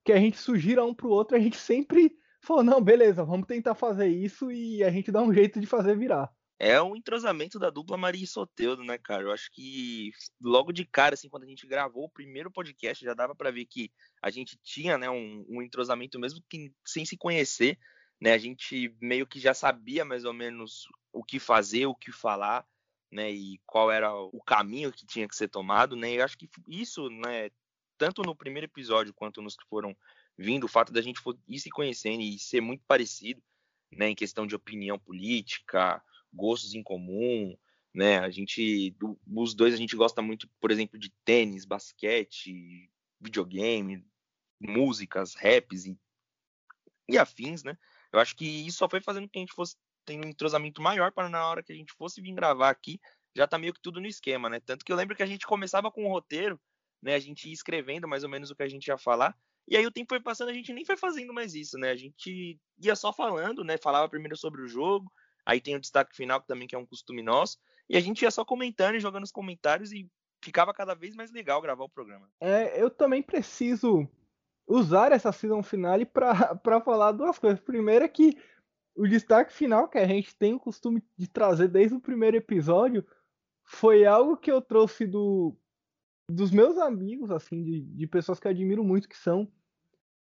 que a gente sugira um para o outro, a gente sempre falou: não, beleza, vamos tentar fazer isso e a gente dá um jeito de fazer virar. É um entrosamento da dupla Maria e Soteudo, né, cara? Eu acho que logo de cara, assim, quando a gente gravou o primeiro podcast, já dava para ver que a gente tinha, né, um, um entrosamento mesmo que sem se conhecer né? A gente meio que já sabia mais ou menos o que fazer, o que falar, né? E qual era o caminho que tinha que ser tomado, né? Eu acho que isso, né? Tanto no primeiro episódio quanto nos que foram vindo, o fato da gente ir se conhecendo e ser muito parecido, né? Em questão de opinião política, gostos em comum, né? A gente, os dois a gente gosta muito, por exemplo, de tênis, basquete, videogame, músicas, raps e, e afins, né? Eu acho que isso só foi fazendo que a gente fosse tendo um entrosamento maior para na hora que a gente fosse vir gravar aqui, já tá meio que tudo no esquema, né? Tanto que eu lembro que a gente começava com o roteiro, né? A gente ia escrevendo mais ou menos o que a gente ia falar. E aí o tempo foi passando, a gente nem foi fazendo mais isso, né? A gente ia só falando, né? Falava primeiro sobre o jogo, aí tem o destaque final, que também que é um costume nosso, e a gente ia só comentando e jogando os comentários e ficava cada vez mais legal gravar o programa. É, eu também preciso usar essa season finale para falar duas coisas. Primeiro é que o destaque final que a gente tem o costume de trazer desde o primeiro episódio foi algo que eu trouxe do, dos meus amigos, assim, de, de pessoas que eu admiro muito, que são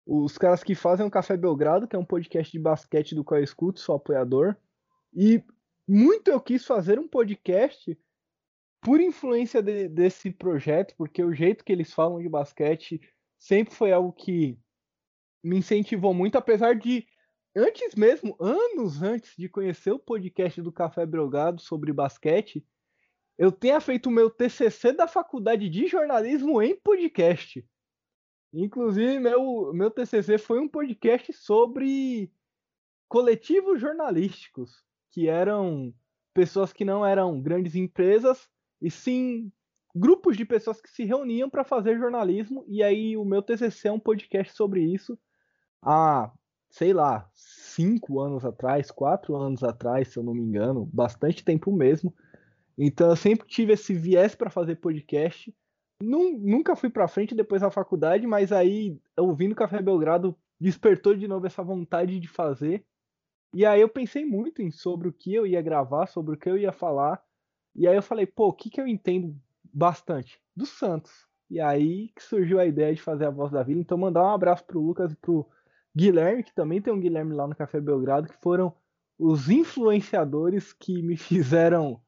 os caras que fazem o Café Belgrado, que é um podcast de basquete do qual eu escuto, sou apoiador. E muito eu quis fazer um podcast por influência de, desse projeto, porque o jeito que eles falam de basquete sempre foi algo que me incentivou muito, apesar de antes mesmo, anos antes de conhecer o podcast do Café Brogado sobre basquete, eu tenha feito o meu TCC da faculdade de jornalismo em podcast. Inclusive, meu, meu TCC foi um podcast sobre coletivos jornalísticos, que eram pessoas que não eram grandes empresas, e sim grupos de pessoas que se reuniam para fazer jornalismo, e aí o meu TCC é um podcast sobre isso há, sei lá, cinco anos atrás, quatro anos atrás, se eu não me engano, bastante tempo mesmo. Então eu sempre tive esse viés para fazer podcast. Nunca fui para frente depois da faculdade, mas aí, ouvindo Café Belgrado, despertou de novo essa vontade de fazer. E aí eu pensei muito em sobre o que eu ia gravar, sobre o que eu ia falar. E aí eu falei, pô, o que, que eu entendo bastante do Santos. E aí que surgiu a ideia de fazer a voz da vila. Então, mandar um abraço pro Lucas e pro Guilherme, que também tem um Guilherme lá no Café Belgrado, que foram os influenciadores que me fizeram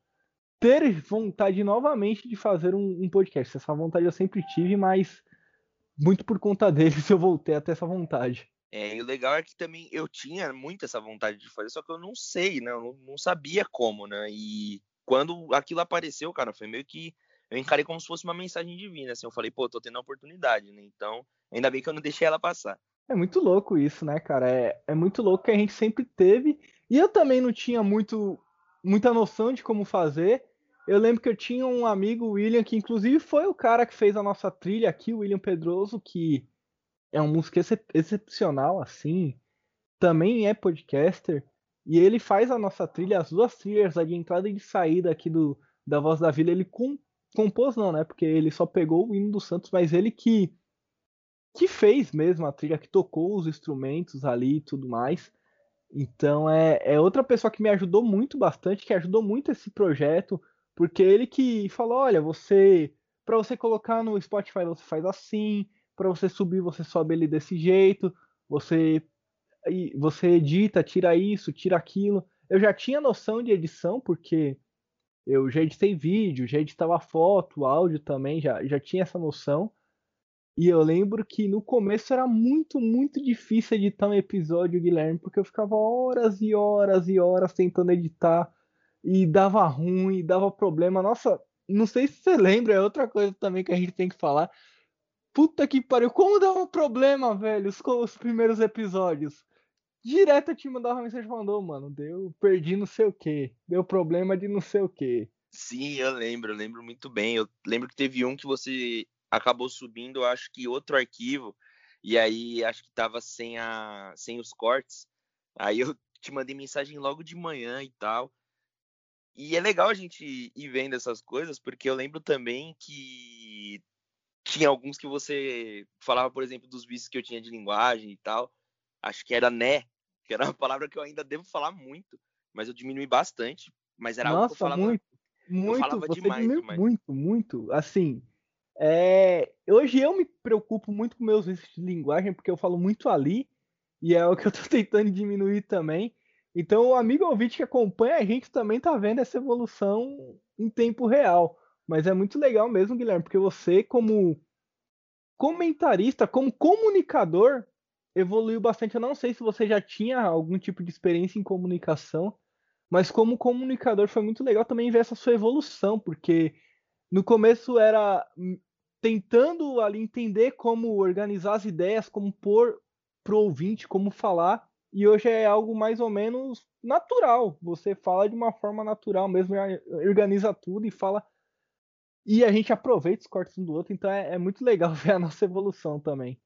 ter vontade novamente de fazer um, um podcast. Essa vontade eu sempre tive, mas muito por conta deles eu voltei até essa vontade. É, e o legal é que também eu tinha muito essa vontade de fazer, só que eu não sei, né? Eu não, sabia como, né? E quando aquilo apareceu, cara, foi meio que eu encarei como se fosse uma mensagem divina, assim, eu falei, pô, tô tendo a oportunidade, né? Então, ainda bem que eu não deixei ela passar. É muito louco isso, né, cara? É, é muito louco que a gente sempre teve. E eu também não tinha muito, muita noção de como fazer. Eu lembro que eu tinha um amigo, William, que inclusive foi o cara que fez a nossa trilha aqui, o William Pedroso, que é um músico excep excepcional, assim. Também é podcaster. E ele faz a nossa trilha, as duas trilhas, de entrada e de saída aqui do, da Voz da Vila, ele com, compôs não, né? Porque ele só pegou o hino do Santos, mas ele que que fez mesmo a trilha, que tocou os instrumentos ali e tudo mais. Então é, é outra pessoa que me ajudou muito bastante, que ajudou muito esse projeto, porque ele que falou, olha, você para você colocar no Spotify você faz assim, para você subir você sobe ele desse jeito, você você edita, tira isso, tira aquilo. Eu já tinha noção de edição porque eu já editei vídeo, já editava foto, áudio também, já, já tinha essa noção. E eu lembro que no começo era muito, muito difícil editar um episódio, Guilherme, porque eu ficava horas e horas e horas tentando editar e dava ruim, dava problema. Nossa, não sei se você lembra, é outra coisa também que a gente tem que falar. Puta que pariu, como dava problema, velho, os, os primeiros episódios. Direto eu te mandava mensagem falando, mano, deu, perdi não sei o que, deu problema de não sei o que. Sim, eu lembro, eu lembro muito bem. Eu lembro que teve um que você acabou subindo, acho que outro arquivo, e aí acho que tava sem, a, sem os cortes. Aí eu te mandei mensagem logo de manhã e tal. E é legal a gente ir vendo essas coisas, porque eu lembro também que tinha alguns que você falava, por exemplo, dos vícios que eu tinha de linguagem e tal. Acho que era né, que era uma palavra que eu ainda devo falar muito, mas eu diminui bastante. Mas era Nossa, algo que eu falava, muito, muito, eu falava você demais, demais. muito, muito. Assim, é, hoje eu me preocupo muito com meus vícios de linguagem, porque eu falo muito ali, e é o que eu tô tentando diminuir também. Então, o amigo ouvinte que acompanha a gente também tá vendo essa evolução em tempo real. Mas é muito legal mesmo, Guilherme, porque você, como comentarista, como comunicador, evoluiu bastante. Eu não sei se você já tinha algum tipo de experiência em comunicação, mas como comunicador foi muito legal também ver essa sua evolução, porque no começo era tentando ali entender como organizar as ideias, como pôr pro ouvinte, como falar, e hoje é algo mais ou menos natural. Você fala de uma forma natural mesmo, organiza tudo e fala. E a gente aproveita os cortes um do outro, então é, é muito legal ver a nossa evolução também.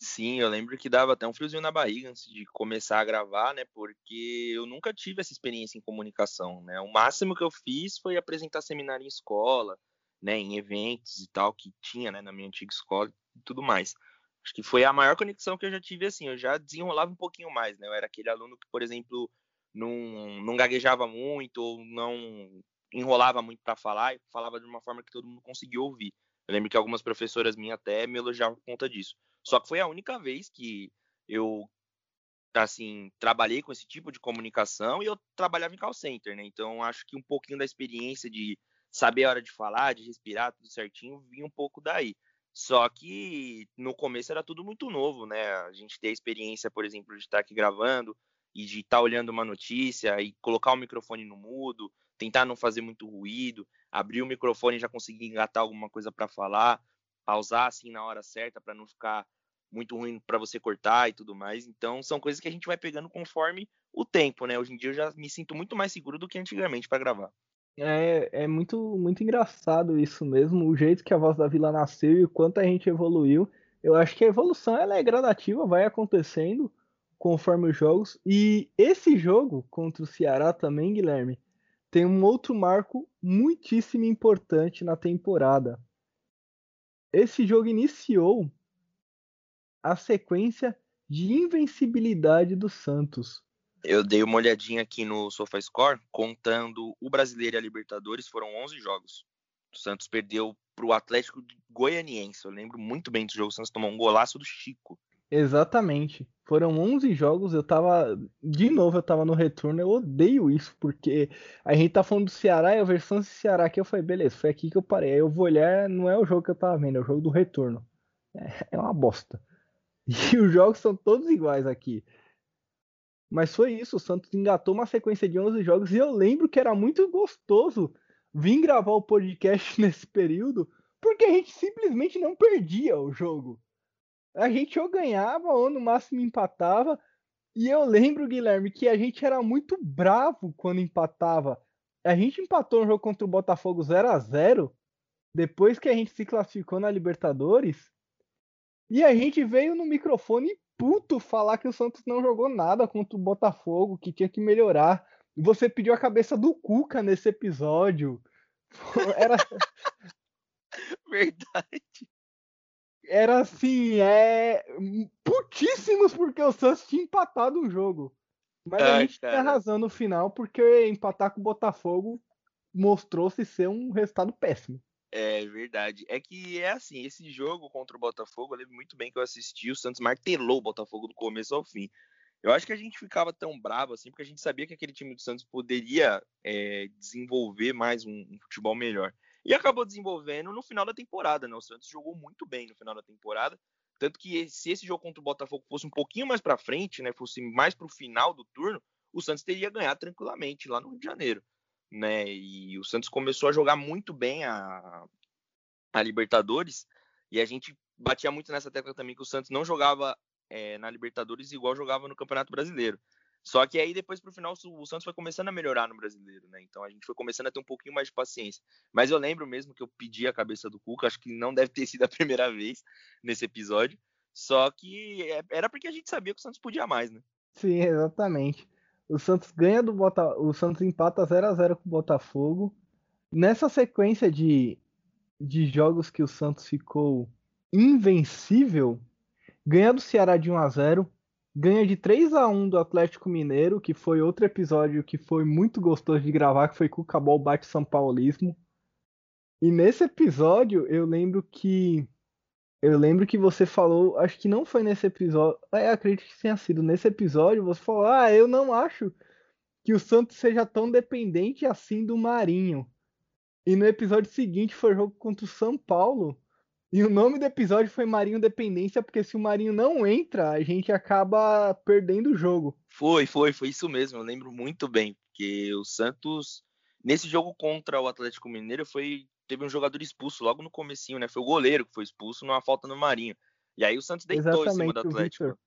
Sim, eu lembro que dava até um friozinho na barriga antes de começar a gravar, né? Porque eu nunca tive essa experiência em comunicação, né? O máximo que eu fiz foi apresentar seminário em escola, né? Em eventos e tal que tinha, né? Na minha antiga escola e tudo mais. Acho que foi a maior conexão que eu já tive, assim. Eu já desenrolava um pouquinho mais, né? Eu era aquele aluno que, por exemplo, não, não gaguejava muito ou não enrolava muito para falar e falava de uma forma que todo mundo conseguia ouvir. Eu lembro que algumas professoras minhas até me elogiavam por conta disso. Só que foi a única vez que eu assim, trabalhei com esse tipo de comunicação e eu trabalhava em call center, né? Então acho que um pouquinho da experiência de saber a hora de falar, de respirar tudo certinho, vinha um pouco daí. Só que no começo era tudo muito novo, né? A gente ter a experiência, por exemplo, de estar aqui gravando e de estar olhando uma notícia e colocar o microfone no mudo, tentar não fazer muito ruído, abrir o microfone e já conseguir engatar alguma coisa para falar, pausar assim na hora certa para não ficar muito ruim para você cortar e tudo mais. Então, são coisas que a gente vai pegando conforme o tempo, né? Hoje em dia eu já me sinto muito mais seguro do que antigamente para gravar. É, é muito, muito engraçado isso mesmo, o jeito que a Voz da Vila nasceu e o quanto a gente evoluiu. Eu acho que a evolução ela é gradativa, vai acontecendo conforme os jogos. E esse jogo contra o Ceará também, Guilherme, tem um outro marco muitíssimo importante na temporada. Esse jogo iniciou a sequência de invencibilidade do Santos. Eu dei uma olhadinha aqui no SofaScore, contando o Brasileiro e a Libertadores, foram 11 jogos. O Santos perdeu para o Atlético Goianiense. Eu lembro muito bem do jogo. O Santos tomou um golaço do Chico. Exatamente. Foram 11 jogos, eu tava. De novo, eu tava no retorno. Eu odeio isso, porque a gente tá falando do Ceará e a versão do Ceará aqui eu falei, beleza, foi aqui que eu parei. Aí eu vou olhar, não é o jogo que eu tava vendo, é o jogo do retorno. É, é uma bosta. E os jogos são todos iguais aqui. Mas foi isso, o Santos engatou uma sequência de 11 jogos e eu lembro que era muito gostoso vir gravar o podcast nesse período, porque a gente simplesmente não perdia o jogo. A gente ou ganhava ou no máximo empatava. E eu lembro, Guilherme, que a gente era muito bravo quando empatava. A gente empatou um jogo contra o Botafogo 0 a 0 depois que a gente se classificou na Libertadores. E a gente veio no microfone puto falar que o Santos não jogou nada contra o Botafogo, que tinha que melhorar. Você pediu a cabeça do Cuca nesse episódio. Era. Verdade. Era assim, é. putíssimos porque o Santos tinha empatado o jogo. Mas Ai, a gente cara. tinha razão no final, porque empatar com o Botafogo mostrou-se ser um resultado péssimo. É verdade. É que é assim, esse jogo contra o Botafogo, eu lembro muito bem que eu assisti, o Santos martelou o Botafogo do começo ao fim. Eu acho que a gente ficava tão bravo assim, porque a gente sabia que aquele time do Santos poderia é, desenvolver mais um, um, futebol melhor. E acabou desenvolvendo no final da temporada, né? O Santos jogou muito bem no final da temporada. Tanto que se esse jogo contra o Botafogo fosse um pouquinho mais para frente, né? Fosse mais para o final do turno, o Santos teria ganhado tranquilamente lá no Rio de Janeiro né? E o Santos começou a jogar muito bem a, a Libertadores e a gente batia muito nessa tecla também que o Santos não jogava é, na Libertadores igual jogava no Campeonato Brasileiro. Só que aí depois pro final o Santos foi começando a melhorar no Brasileiro, né? Então a gente foi começando a ter um pouquinho mais de paciência. Mas eu lembro mesmo que eu pedi a cabeça do Cuca, acho que não deve ter sido a primeira vez nesse episódio. Só que é, era porque a gente sabia que o Santos podia mais, né? Sim, exatamente. O Santos ganha do Botafogo. O Santos empata 0 a 0 com o Botafogo. Nessa sequência de, de jogos que o Santos ficou invencível, ganha do Ceará de 1 a 0 ganha de 3 a 1 do Atlético Mineiro, que foi outro episódio que foi muito gostoso de gravar, que foi o Cabal bate São Paulismo. E nesse episódio eu lembro que eu lembro que você falou, acho que não foi nesse episódio, é, acredito que tenha sido nesse episódio, você falou: "Ah, eu não acho que o Santos seja tão dependente assim do Marinho". E no episódio seguinte foi jogo contra o São Paulo. E o nome do episódio foi Marinho Dependência, porque se o Marinho não entra, a gente acaba perdendo o jogo. Foi, foi, foi isso mesmo. Eu lembro muito bem, porque o Santos nesse jogo contra o Atlético Mineiro foi teve um jogador expulso logo no comecinho, né? Foi o goleiro que foi expulso numa falta no Marinho. E aí o Santos deitou Exatamente, em cima do Atlético.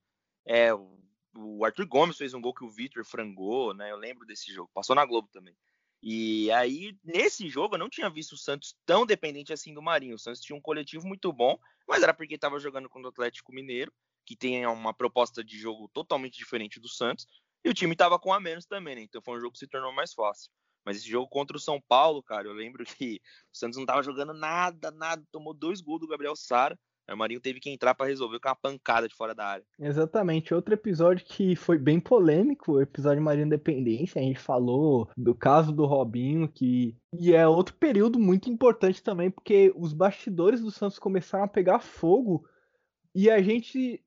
É, o, o Arthur Gomes fez um gol que o Vitor frangou, né? Eu lembro desse jogo. Passou na Globo também. E aí, nesse jogo, eu não tinha visto o Santos tão dependente assim do Marinho. O Santos tinha um coletivo muito bom, mas era porque estava jogando contra o Atlético Mineiro, que tem uma proposta de jogo totalmente diferente do Santos, e o time estava com a menos também, né? Então foi um jogo que se tornou mais fácil. Mas esse jogo contra o São Paulo, cara, eu lembro que o Santos não tava jogando nada, nada. Tomou dois gols do Gabriel Sara. Aí o Marinho teve que entrar para resolver com uma pancada de fora da área. Exatamente. Outro episódio que foi bem polêmico, o episódio Marinho Independência. A gente falou do caso do Robinho, que. E é outro período muito importante também, porque os bastidores do Santos começaram a pegar fogo e a gente,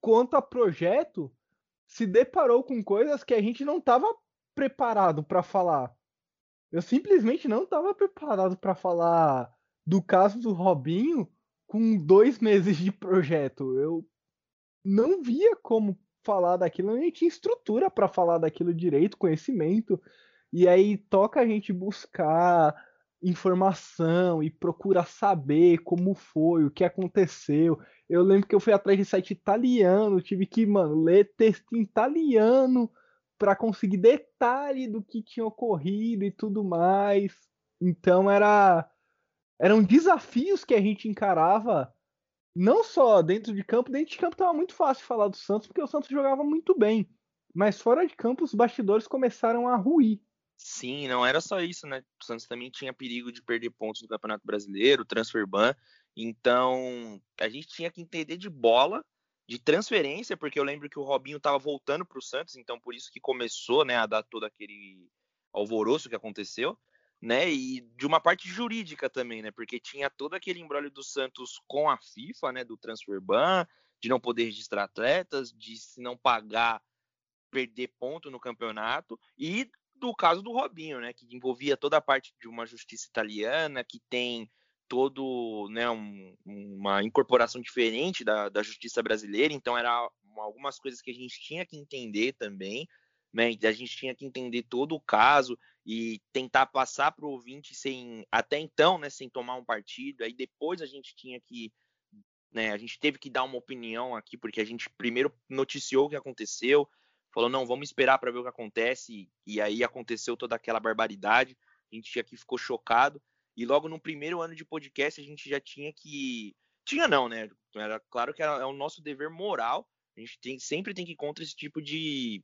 quanto a projeto, se deparou com coisas que a gente não estava preparado para falar. Eu simplesmente não estava preparado para falar do caso do Robinho com dois meses de projeto. Eu não via como falar daquilo, eu nem tinha estrutura para falar daquilo direito, conhecimento. E aí toca a gente buscar informação e procurar saber como foi, o que aconteceu. Eu lembro que eu fui atrás de site italiano, tive que, mano, ler texto em italiano para conseguir detalhe do que tinha ocorrido e tudo mais. Então era eram desafios que a gente encarava não só dentro de campo, dentro de campo estava muito fácil falar do Santos porque o Santos jogava muito bem, mas fora de campo os bastidores começaram a ruir. Sim, não era só isso, né? O Santos também tinha perigo de perder pontos no Campeonato Brasileiro, transfer ban. Então, a gente tinha que entender de bola de transferência, porque eu lembro que o Robinho estava voltando para o Santos, então por isso que começou né, a dar todo aquele alvoroço que aconteceu, né? E de uma parte jurídica também, né? Porque tinha todo aquele embrólio do Santos com a FIFA, né? Do transfer ban, de não poder registrar atletas, de se não pagar, perder ponto no campeonato, e do caso do Robinho, né? Que envolvia toda a parte de uma justiça italiana, que tem todo né, um, uma incorporação diferente da, da justiça brasileira, então era algumas coisas que a gente tinha que entender também, né? A gente tinha que entender todo o caso e tentar passar para o ouvinte sem até então, né, sem tomar um partido. Aí depois a gente tinha que, né, a gente teve que dar uma opinião aqui porque a gente primeiro noticiou o que aconteceu, falou não, vamos esperar para ver o que acontece e aí aconteceu toda aquela barbaridade. A gente aqui ficou chocado e logo no primeiro ano de podcast a gente já tinha que. Tinha não, né? Era claro que é o nosso dever moral. A gente tem, sempre tem que ir contra esse tipo de,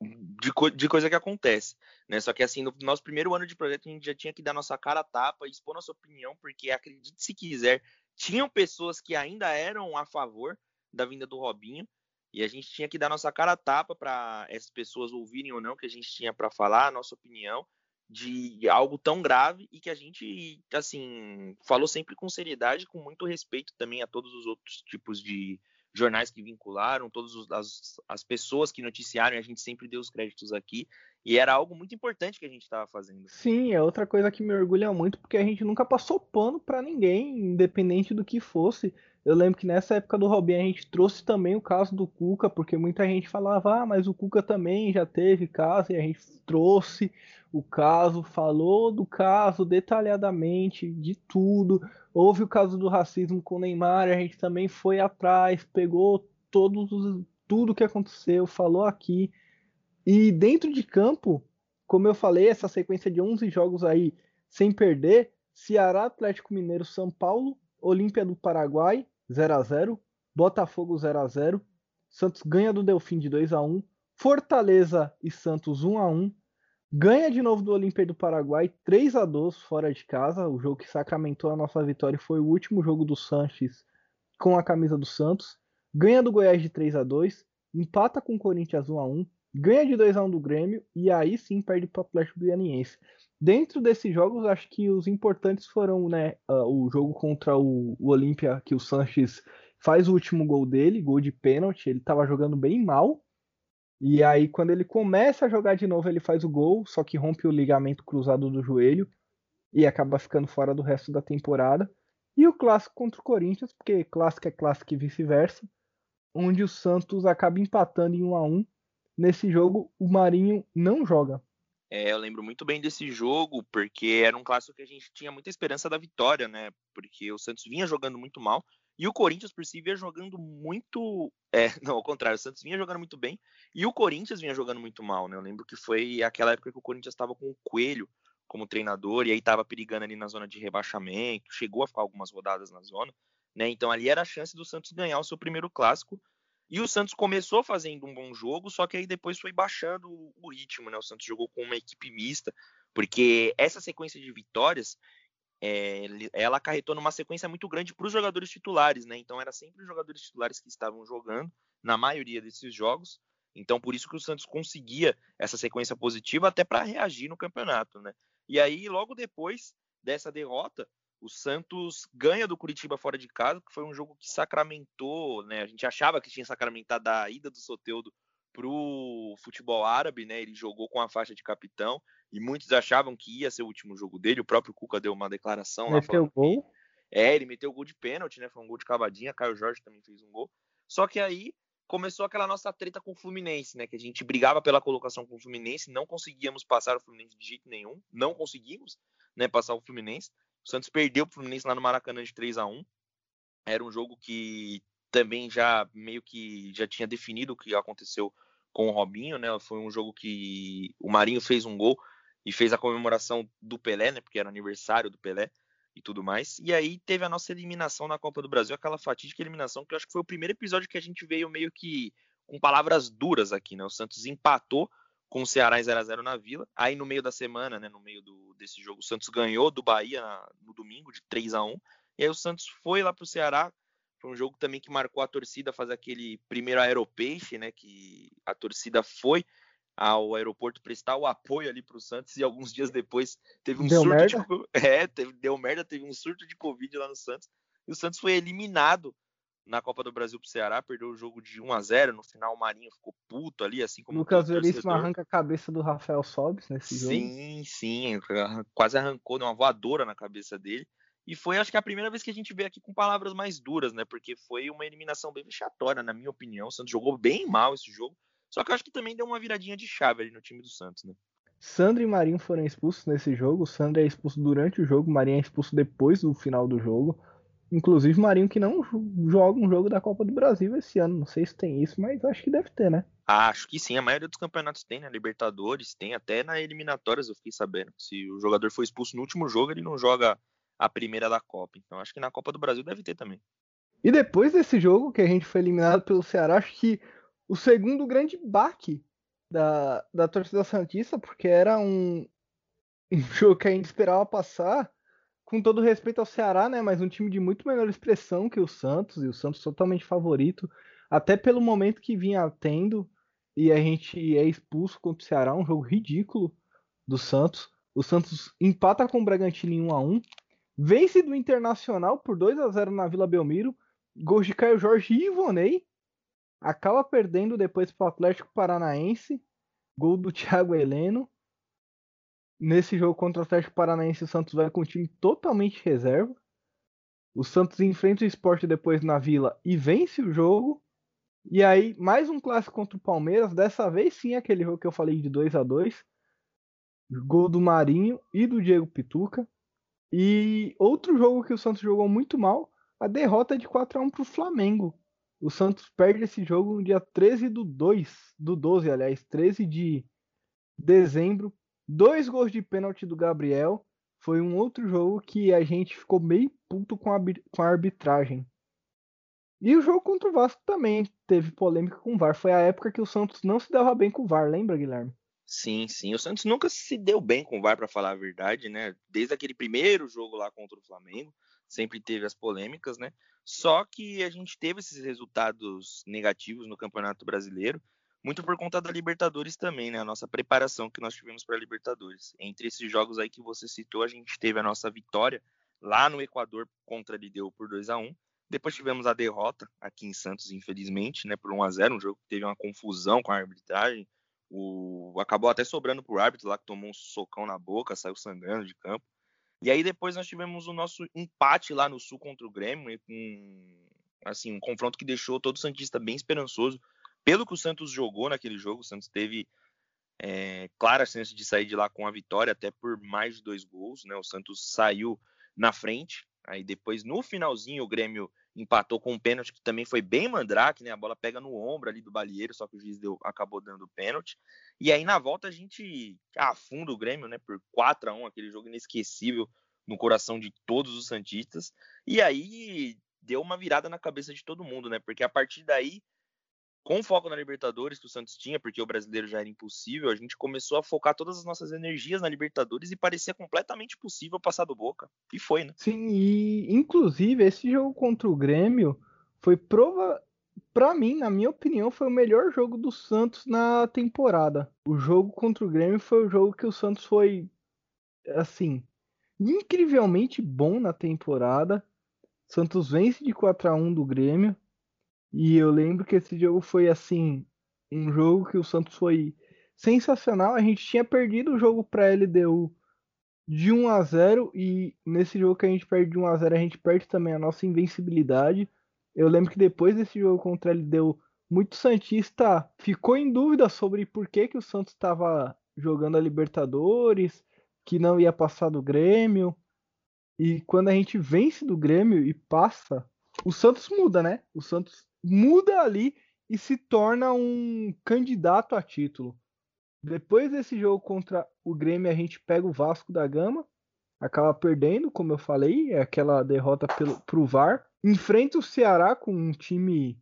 de, co de, coisa que acontece, né? Só que assim, no nosso primeiro ano de projeto, a gente já tinha que dar nossa cara a tapa e expor nossa opinião, porque acredite se quiser, tinham pessoas que ainda eram a favor da vinda do Robinho, e a gente tinha que dar nossa cara a tapa para essas pessoas ouvirem ou não que a gente tinha para falar, a nossa opinião de algo tão grave e que a gente, assim, falou sempre com seriedade, com muito respeito também a todos os outros tipos de, jornais que vincularam, todas as, as pessoas que noticiaram, a gente sempre deu os créditos aqui. E era algo muito importante que a gente estava fazendo. Sim, é outra coisa que me orgulha muito, porque a gente nunca passou pano para ninguém, independente do que fosse. Eu lembro que nessa época do Robin a gente trouxe também o caso do Cuca, porque muita gente falava, ah, mas o Cuca também já teve caso, e a gente trouxe o caso, falou do caso detalhadamente, de tudo. Houve o caso do racismo com o Neymar, a gente também foi atrás, pegou todos os, tudo que aconteceu, falou aqui. E dentro de campo, como eu falei, essa sequência de 11 jogos aí sem perder, Ceará, Atlético Mineiro, São Paulo, Olímpia do Paraguai, 0 a 0 Botafogo 0 a 0 Santos ganha do Delfim de 2 a 1 Fortaleza e Santos 1 a 1 Ganha de novo do Olímpia do Paraguai 3 a 2 fora de casa. O jogo que sacramentou a nossa vitória foi o último jogo do Sanches com a camisa do Santos. Ganha do Goiás de 3 a 2 empata com o Corinthians 1 a 1 ganha de 2 a 1 do Grêmio e aí sim perde para o Atlético Goianiense. Dentro desses jogos, acho que os importantes foram né, uh, o jogo contra o, o Olímpia, que o Sanches faz o último gol dele, gol de pênalti. Ele estava jogando bem mal. E aí, quando ele começa a jogar de novo, ele faz o gol, só que rompe o ligamento cruzado do joelho e acaba ficando fora do resto da temporada. E o clássico contra o Corinthians, porque clássico é clássico e vice-versa, onde o Santos acaba empatando em 1 a 1 Nesse jogo, o Marinho não joga. É, eu lembro muito bem desse jogo, porque era um clássico que a gente tinha muita esperança da vitória, né? Porque o Santos vinha jogando muito mal e o Corinthians, por si, vinha jogando muito. É, não, ao contrário, o Santos vinha jogando muito bem e o Corinthians vinha jogando muito mal, né? Eu lembro que foi aquela época que o Corinthians estava com o Coelho como treinador e aí estava perigando ali na zona de rebaixamento, chegou a ficar algumas rodadas na zona, né? Então ali era a chance do Santos ganhar o seu primeiro clássico e o Santos começou fazendo um bom jogo, só que aí depois foi baixando o ritmo, né? O Santos jogou com uma equipe mista, porque essa sequência de vitórias é, ela acarretou numa sequência muito grande para os jogadores titulares, né? Então era sempre os jogadores titulares que estavam jogando na maioria desses jogos. Então por isso que o Santos conseguia essa sequência positiva até para reagir no campeonato, né? E aí logo depois dessa derrota, o Santos ganha do Curitiba fora de casa, que foi um jogo que sacramentou, né? A gente achava que tinha sacramentado a ida do Soteudo pro futebol árabe, né? Ele jogou com a faixa de capitão e muitos achavam que ia ser o último jogo dele. O próprio Cuca deu uma declaração meteu lá. gol? Que, é, ele meteu gol de pênalti, né? Foi um gol de cavadinha. Caio Jorge também fez um gol. Só que aí começou aquela nossa treta com o Fluminense, né? Que a gente brigava pela colocação com o Fluminense, não conseguíamos passar o Fluminense de jeito nenhum, não conseguimos, né? Passar o Fluminense. O Santos perdeu o Fluminense lá no Maracanã de 3 a 1 Era um jogo que também já meio que já tinha definido o que aconteceu com o Robinho, né? Foi um jogo que o Marinho fez um gol e fez a comemoração do Pelé, né? Porque era aniversário do Pelé e tudo mais. E aí teve a nossa eliminação na Copa do Brasil, aquela fatídica eliminação que eu acho que foi o primeiro episódio que a gente veio meio que com palavras duras aqui, né? O Santos empatou com o Ceará em 0 a 0 na Vila. Aí no meio da semana, né, no meio do, desse jogo, o Santos ganhou do Bahia na, no domingo de 3 a 1. E aí o Santos foi lá para o Ceará. Foi um jogo também que marcou a torcida fazer aquele primeiro aeropeixe, né, que a torcida foi ao aeroporto prestar o apoio ali para o Santos e alguns dias depois teve um deu surto merda? de é, teve, deu merda, teve um surto de Covid lá no Santos. E o Santos foi eliminado na Copa do Brasil pro Ceará, perdeu o jogo de 1 a 0 no final o Marinho ficou puto ali, assim como Lucas Veríssimo arranca a cabeça do Rafael Sobis nesse jogo. Sim, sim, quase arrancou, deu uma voadora na cabeça dele. E foi, acho que, a primeira vez que a gente vê aqui com palavras mais duras, né? Porque foi uma eliminação bem vexatória, na minha opinião. O Santos jogou bem mal esse jogo. Só que eu acho que também deu uma viradinha de chave ali no time do Santos, né? Sandro e Marinho foram expulsos nesse jogo. O Sandro é expulso durante o jogo, o Marinho é expulso depois do final do jogo. Inclusive Marinho que não joga um jogo da Copa do Brasil esse ano. Não sei se tem isso, mas acho que deve ter, né? Acho que sim, a maioria dos campeonatos tem, né? Libertadores, tem até na eliminatórias, eu fiquei sabendo. Se o jogador foi expulso no último jogo, ele não joga a primeira da Copa. Então acho que na Copa do Brasil deve ter também. E depois desse jogo que a gente foi eliminado pelo Ceará, acho que o segundo grande baque da, da torcida Santista, porque era um, um jogo que a gente esperava passar, com todo respeito ao Ceará, né? Mas um time de muito menor expressão que o Santos, e o Santos totalmente favorito, até pelo momento que vinha tendo, e a gente é expulso contra o Ceará, um jogo ridículo do Santos. O Santos empata com o Bragantino em 1 a 1 vence do Internacional por 2 a 0 na Vila Belmiro, gols de Caio Jorge e Ivonei, acaba perdendo depois para o Atlético Paranaense, gol do Thiago Heleno. Nesse jogo contra o Atlético Paranaense, o Santos vai com o time totalmente reserva. O Santos enfrenta o esporte depois na Vila e vence o jogo. E aí, mais um clássico contra o Palmeiras. Dessa vez sim, aquele jogo que eu falei de 2 a 2 Gol do Marinho e do Diego Pituca. E outro jogo que o Santos jogou muito mal, a derrota de 4 a 1 para o Flamengo. O Santos perde esse jogo no dia 13 do 2, do 12, aliás, 13 de dezembro. Dois gols de pênalti do Gabriel. Foi um outro jogo que a gente ficou meio puto com a, com a arbitragem. E o jogo contra o Vasco também teve polêmica com o VAR. Foi a época que o Santos não se dava bem com o VAR, lembra, Guilherme? Sim, sim. O Santos nunca se deu bem com o VAR, para falar a verdade, né? Desde aquele primeiro jogo lá contra o Flamengo, sempre teve as polêmicas, né? Só que a gente teve esses resultados negativos no Campeonato Brasileiro, muito por conta da Libertadores também, né? A nossa preparação que nós tivemos para a Libertadores. Entre esses jogos aí que você citou, a gente teve a nossa vitória lá no Equador contra a LDU por 2 a 1 depois tivemos a derrota aqui em Santos, infelizmente, né, por 1 a 0 um jogo que teve uma confusão com a arbitragem. O, acabou até sobrando pro árbitro lá que tomou um socão na boca, saiu sangrando de campo. E aí depois nós tivemos o nosso empate lá no Sul contra o Grêmio, com assim, um confronto que deixou todo o Santista bem esperançoso. Pelo que o Santos jogou naquele jogo, o Santos teve é, clara chance de sair de lá com a vitória, até por mais de dois gols, né? O Santos saiu na frente, aí depois no finalzinho o Grêmio empatou com um pênalti que também foi bem mandrake, né? A bola pega no ombro ali do Balieiro, só que o juiz deu, acabou dando pênalti. E aí na volta a gente afunda o Grêmio, né? Por 4 a 1 aquele jogo inesquecível no coração de todos os Santistas. E aí deu uma virada na cabeça de todo mundo, né? Porque a partir daí com foco na Libertadores que o Santos tinha, porque o brasileiro já era impossível, a gente começou a focar todas as nossas energias na Libertadores e parecia completamente possível passar do Boca. E foi, né? Sim, e inclusive esse jogo contra o Grêmio foi prova para mim, na minha opinião, foi o melhor jogo do Santos na temporada. O jogo contra o Grêmio foi o jogo que o Santos foi assim, incrivelmente bom na temporada. Santos vence de 4 a 1 do Grêmio e eu lembro que esse jogo foi assim, um jogo que o Santos foi sensacional. A gente tinha perdido o jogo para LDU de 1 a 0 e nesse jogo que a gente perde de 1 a 0, a gente perde também a nossa invencibilidade. Eu lembro que depois desse jogo contra a LDU, muito santista ficou em dúvida sobre por que que o Santos estava jogando a Libertadores, que não ia passar do Grêmio. E quando a gente vence do Grêmio e passa, o Santos muda, né? O Santos muda ali e se torna um candidato a título. Depois desse jogo contra o Grêmio, a gente pega o Vasco da Gama, acaba perdendo, como eu falei, é aquela derrota pelo, pro VAR. Enfrenta o Ceará com um time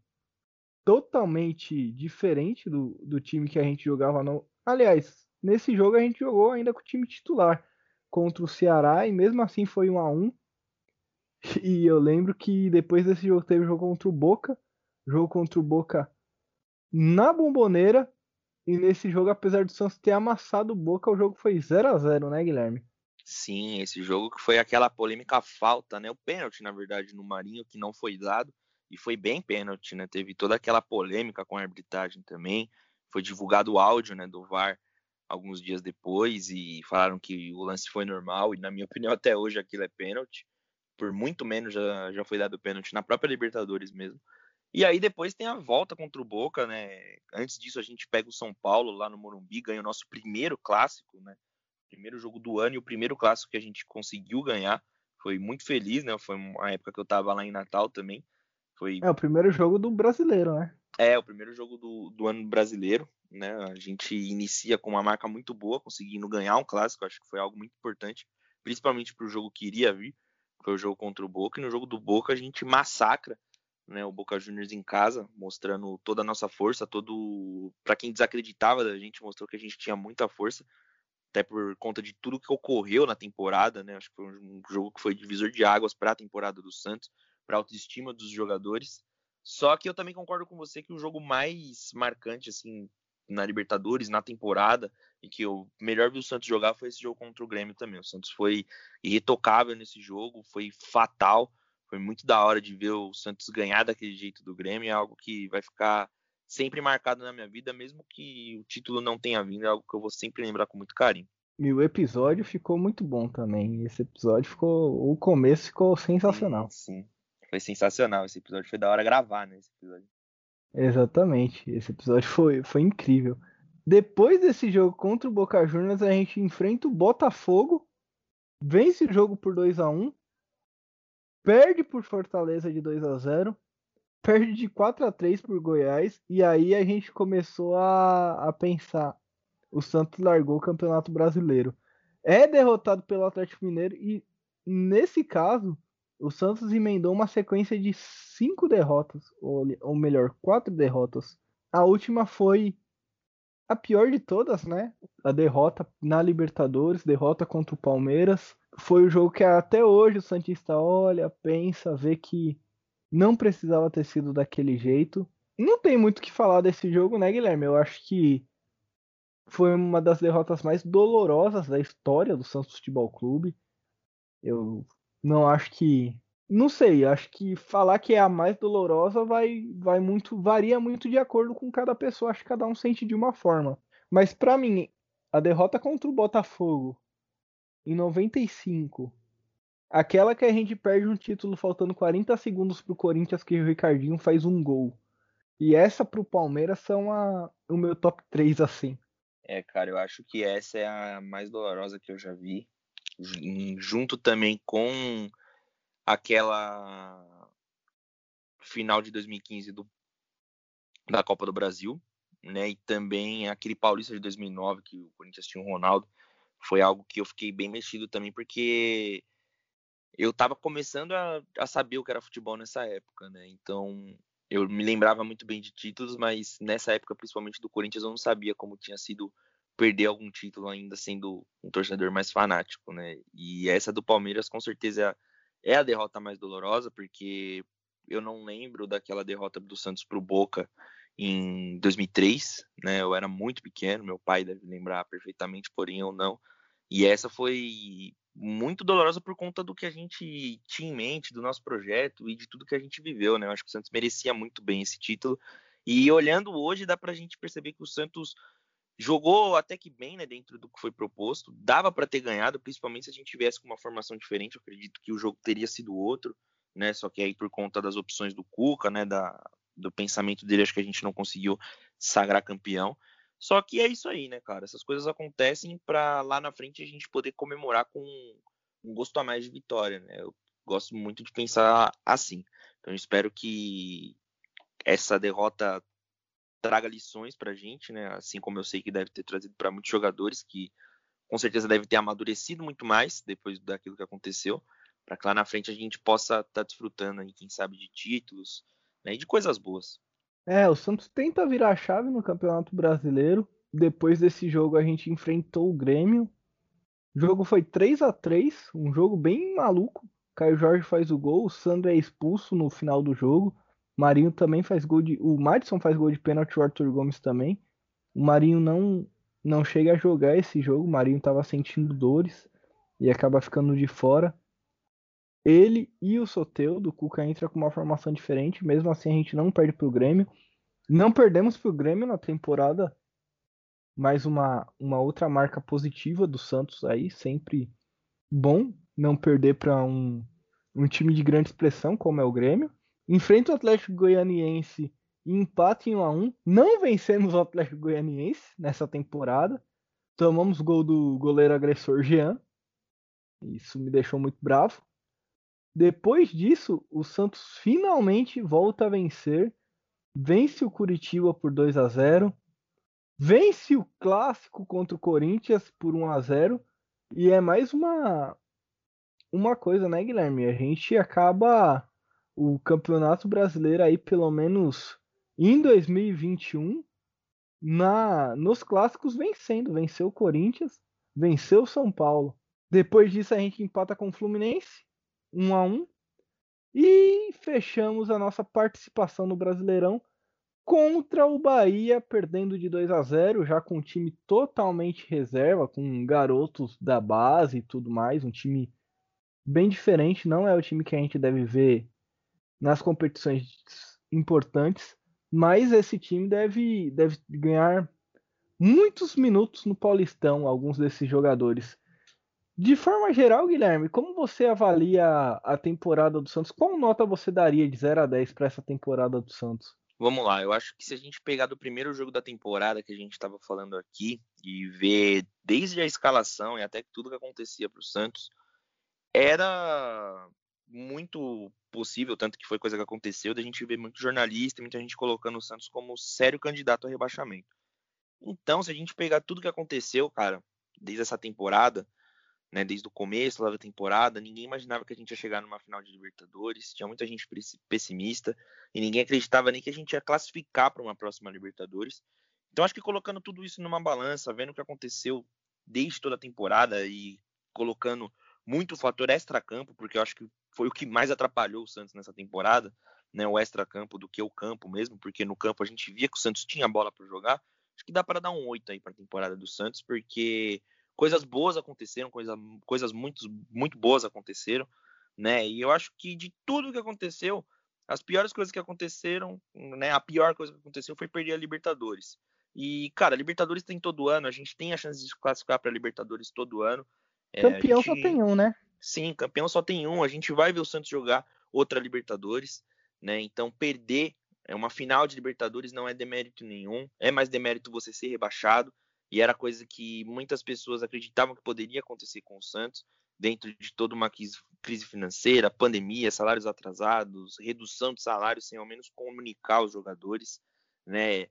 totalmente diferente do, do time que a gente jogava no. Aliás, nesse jogo a gente jogou ainda com o time titular contra o Ceará e mesmo assim foi um a um. E eu lembro que depois desse jogo teve o jogo contra o Boca, jogo contra o Boca na Bomboneira. E nesse jogo, apesar do Santos ter amassado o Boca, o jogo foi 0 a 0 né, Guilherme? Sim, esse jogo que foi aquela polêmica falta, né? O pênalti, na verdade, no Marinho, que não foi dado. E foi bem pênalti, né? Teve toda aquela polêmica com a arbitragem também. Foi divulgado o áudio né, do VAR alguns dias depois e falaram que o lance foi normal. E na minha opinião, até hoje aquilo é pênalti. Por muito menos já, já foi dado pênalti na própria Libertadores mesmo. E aí depois tem a volta contra o Boca, né? Antes disso a gente pega o São Paulo lá no Morumbi, ganha o nosso primeiro clássico, né? Primeiro jogo do ano e o primeiro clássico que a gente conseguiu ganhar. Foi muito feliz, né? Foi uma época que eu tava lá em Natal também. Foi... É o primeiro jogo do brasileiro, né? É, o primeiro jogo do, do ano brasileiro, né? A gente inicia com uma marca muito boa, conseguindo ganhar um clássico, acho que foi algo muito importante, principalmente para o jogo que iria vir, foi o jogo contra o Boca, e no jogo do Boca a gente massacra né, o Boca Juniors em casa, mostrando toda a nossa força, todo para quem desacreditava da gente, mostrou que a gente tinha muita força, até por conta de tudo que ocorreu na temporada, né? Acho que foi um jogo que foi divisor de águas para a temporada do Santos, para a autoestima dos jogadores. Só que eu também concordo com você que o jogo mais marcante assim na Libertadores, na temporada, e que eu melhor vi o Santos jogar foi esse jogo contra o Grêmio também. O Santos foi irretocável nesse jogo, foi fatal foi muito da hora de ver o Santos ganhar daquele jeito do Grêmio, é algo que vai ficar sempre marcado na minha vida, mesmo que o título não tenha vindo, é algo que eu vou sempre lembrar com muito carinho. E o episódio ficou muito bom também. Esse episódio ficou. O começo ficou sensacional. Sim, sim. Foi sensacional. Esse episódio foi da hora gravar, né? Esse episódio. Exatamente. Esse episódio foi, foi incrível. Depois desse jogo contra o Boca Juniors, a gente enfrenta o Botafogo, vence o jogo por 2 a 1 perde por Fortaleza de 2 a 0 perde de 4 a 3 por Goiás, e aí a gente começou a, a pensar: o Santos largou o Campeonato Brasileiro. É derrotado pelo Atlético Mineiro, e nesse caso, o Santos emendou uma sequência de cinco derrotas, ou, ou melhor, quatro derrotas. A última foi a pior de todas, né? A derrota na Libertadores, derrota contra o Palmeiras foi o jogo que até hoje o Santista olha, pensa, vê que não precisava ter sido daquele jeito. Não tem muito o que falar desse jogo, né, Guilherme? Eu acho que foi uma das derrotas mais dolorosas da história do Santos Futebol Clube. Eu não acho que. Não sei, acho que falar que é a mais dolorosa vai, vai muito. varia muito de acordo com cada pessoa. Acho que cada um sente de uma forma. Mas para mim, a derrota contra o Botafogo em 95. Aquela que a gente perde um título faltando 40 segundos pro Corinthians que o Ricardinho faz um gol. E essa pro Palmeiras são a, o meu top 3 assim. É, cara, eu acho que essa é a mais dolorosa que eu já vi. Junto também com aquela final de 2015 do, da Copa do Brasil, né? E também aquele Paulista de 2009 que o Corinthians tinha o Ronaldo foi algo que eu fiquei bem mexido também, porque eu estava começando a, a, saber o que era futebol nessa época, né? Então eu me lembrava muito bem de títulos, mas nessa época, principalmente do Corinthians, eu não sabia como tinha sido perder algum título ainda sendo um torcedor mais fanático, né? E essa do Palmeiras com certeza é a derrota mais dolorosa, porque eu não lembro daquela derrota do Santos pro Boca em 2003, né? Eu era muito pequeno, meu pai deve lembrar perfeitamente, porém eu não. E essa foi muito dolorosa por conta do que a gente tinha em mente, do nosso projeto e de tudo que a gente viveu, né? Eu acho que o Santos merecia muito bem esse título. E olhando hoje, dá pra gente perceber que o Santos jogou até que bem, né, dentro do que foi proposto. Dava para ter ganhado, principalmente se a gente tivesse com uma formação diferente. Eu acredito que o jogo teria sido outro, né? Só que aí por conta das opções do Cuca, né, da, do pensamento dele, acho que a gente não conseguiu sagrar campeão. Só que é isso aí, né, cara? Essas coisas acontecem para lá na frente a gente poder comemorar com um gosto a mais de vitória, né? Eu gosto muito de pensar assim. Então espero que essa derrota traga lições pra gente, né? Assim como eu sei que deve ter trazido para muitos jogadores que com certeza devem ter amadurecido muito mais depois daquilo que aconteceu, para que lá na frente a gente possa estar tá desfrutando quem sabe, de títulos, né, e de coisas boas. É, o Santos tenta virar a chave no Campeonato Brasileiro. Depois desse jogo a gente enfrentou o Grêmio. O jogo foi 3 a 3 um jogo bem maluco. Caio Jorge faz o gol, o Sandro é expulso no final do jogo. Marinho também faz gol de. O Madison faz gol de pênalti, o Arthur Gomes também. O Marinho não, não chega a jogar esse jogo. O Marinho estava sentindo dores e acaba ficando de fora ele e o Soteudo, o Cuca entra com uma formação diferente, mesmo assim a gente não perde pro Grêmio. Não perdemos pro Grêmio na temporada, mais uma, uma outra marca positiva do Santos aí, sempre bom não perder para um, um time de grande expressão como é o Grêmio. Enfrenta o Atlético Goianiense e empate em 1 a 1. Não vencemos o Atlético Goianiense nessa temporada. Tomamos gol do goleiro agressor Jean. Isso me deixou muito bravo. Depois disso, o Santos finalmente volta a vencer, vence o Curitiba por 2 a 0, vence o clássico contra o Corinthians por 1 a 0 e é mais uma uma coisa, né, Guilherme? A gente acaba o Campeonato Brasileiro aí pelo menos em 2021 na nos clássicos vencendo, venceu o Corinthians, venceu o São Paulo. Depois disso a gente empata com o Fluminense, 1 a 1 e fechamos a nossa participação no Brasileirão contra o Bahia, perdendo de 2 a 0, já com um time totalmente reserva, com garotos da base e tudo mais, um time bem diferente, não é o time que a gente deve ver nas competições importantes, mas esse time deve, deve ganhar muitos minutos no Paulistão, alguns desses jogadores. De forma geral, Guilherme, como você avalia a temporada do Santos? Qual nota você daria de 0 a 10 para essa temporada do Santos? Vamos lá, eu acho que se a gente pegar do primeiro jogo da temporada que a gente estava falando aqui e ver desde a escalação e até tudo que acontecia para o Santos, era muito possível, tanto que foi coisa que aconteceu, da gente ver muito jornalista, muita gente colocando o Santos como sério candidato a rebaixamento. Então, se a gente pegar tudo que aconteceu, cara, desde essa temporada, né, desde o começo lá da temporada, ninguém imaginava que a gente ia chegar numa final de Libertadores, tinha muita gente pessimista e ninguém acreditava nem que a gente ia classificar para uma próxima Libertadores. Então acho que colocando tudo isso numa balança, vendo o que aconteceu desde toda a temporada e colocando muito o fator extra-campo, porque eu acho que foi o que mais atrapalhou o Santos nessa temporada, né, o extra-campo do que o campo mesmo, porque no campo a gente via que o Santos tinha bola para jogar. Acho que dá para dar um 8 aí para a temporada do Santos, porque coisas boas aconteceram, coisa, coisas muito, muito boas aconteceram, né? E eu acho que de tudo que aconteceu, as piores coisas que aconteceram, né? A pior coisa que aconteceu foi perder a Libertadores. E, cara, a Libertadores tem todo ano, a gente tem a chance de se classificar para a Libertadores todo ano. É, campeão gente... só tem um, né? Sim, campeão só tem um. A gente vai ver o Santos jogar outra Libertadores, né? Então perder é uma final de Libertadores não é demérito nenhum. É mais demérito você ser rebaixado e era coisa que muitas pessoas acreditavam que poderia acontecer com o Santos, dentro de toda uma crise financeira, pandemia, salários atrasados, redução de salários sem ao menos comunicar os jogadores, né?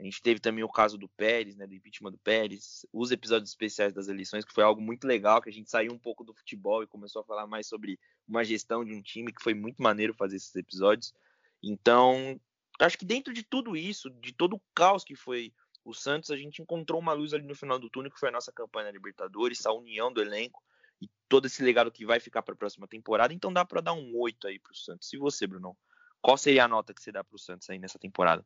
A gente teve também o caso do Pérez, né, do impeachment do Pérez, os episódios especiais das eleições, que foi algo muito legal, que a gente saiu um pouco do futebol e começou a falar mais sobre uma gestão de um time, que foi muito maneiro fazer esses episódios. Então, acho que dentro de tudo isso, de todo o caos que foi o Santos, a gente encontrou uma luz ali no final do túnel, que foi a nossa campanha na Libertadores, a união do elenco e todo esse legado que vai ficar para a próxima temporada. Então dá para dar um 8 aí para o Santos. E você, Bruno? Qual seria a nota que você dá para o Santos aí nessa temporada?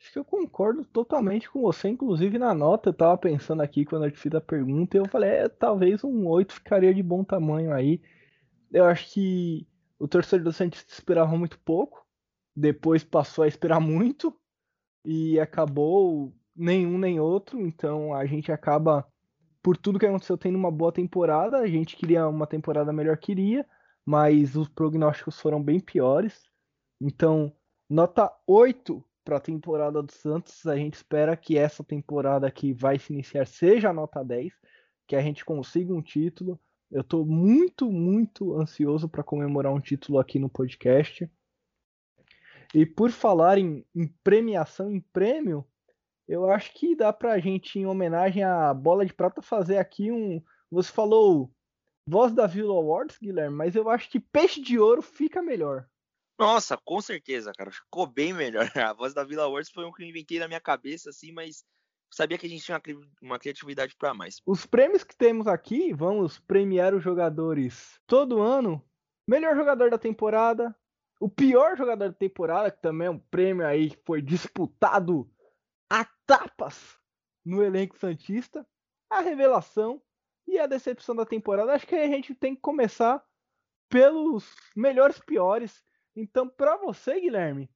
Acho que eu concordo totalmente com você, inclusive na nota, eu tava pensando aqui quando eu te fiz a pergunta, e eu falei, é, talvez um 8 ficaria de bom tamanho aí. Eu acho que o torcedor do Santos esperava muito pouco, depois passou a esperar muito, e acabou nenhum nem outro, então a gente acaba, por tudo que aconteceu, tendo uma boa temporada. A gente queria uma temporada melhor, queria, mas os prognósticos foram bem piores. Então, nota 8 para a temporada do Santos. A gente espera que essa temporada que vai se iniciar seja a nota 10, que a gente consiga um título. Eu estou muito, muito ansioso para comemorar um título aqui no podcast. E por falar em, em premiação, em prêmio, eu acho que dá pra gente, em homenagem à Bola de Prata, fazer aqui um. Você falou Voz da Vila Awards, Guilherme, mas eu acho que Peixe de Ouro fica melhor. Nossa, com certeza, cara. Ficou bem melhor. A Voz da Vila Awards foi um que eu inventei na minha cabeça, assim, mas sabia que a gente tinha uma criatividade para mais. Os prêmios que temos aqui, vamos premiar os jogadores todo ano. Melhor jogador da temporada, o pior jogador da temporada, que também é um prêmio aí que foi disputado a tapas no elenco Santista, a revelação e a decepção da temporada. Acho que a gente tem que começar pelos melhores piores. Então, para você, Guilherme,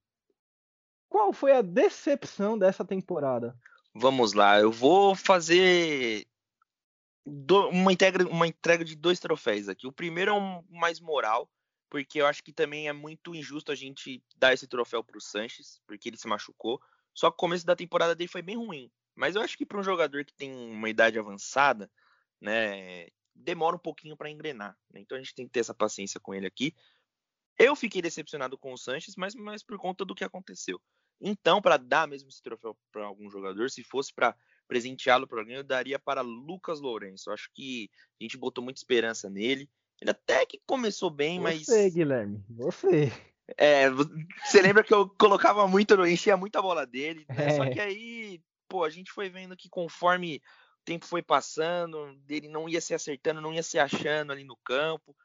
qual foi a decepção dessa temporada? Vamos lá, eu vou fazer uma entrega, uma entrega de dois troféus aqui. O primeiro é um mais moral, porque eu acho que também é muito injusto a gente dar esse troféu para o Sanches, porque ele se machucou. Só que o começo da temporada dele foi bem ruim. Mas eu acho que para um jogador que tem uma idade avançada, né, demora um pouquinho para engrenar. Né? Então a gente tem que ter essa paciência com ele aqui. Eu fiquei decepcionado com o Sanches, mas, mas por conta do que aconteceu. Então, para dar mesmo esse troféu para algum jogador, se fosse para presenteá-lo para alguém, eu daria para Lucas Lourenço. Eu acho que a gente botou muita esperança nele Ele até que começou bem, você, mas. Você, Guilherme, você. É, você lembra que eu colocava muito, enchia muita bola dele, né? É. Só que aí, pô, a gente foi vendo que conforme o tempo foi passando, ele não ia se acertando, não ia se achando ali no campo.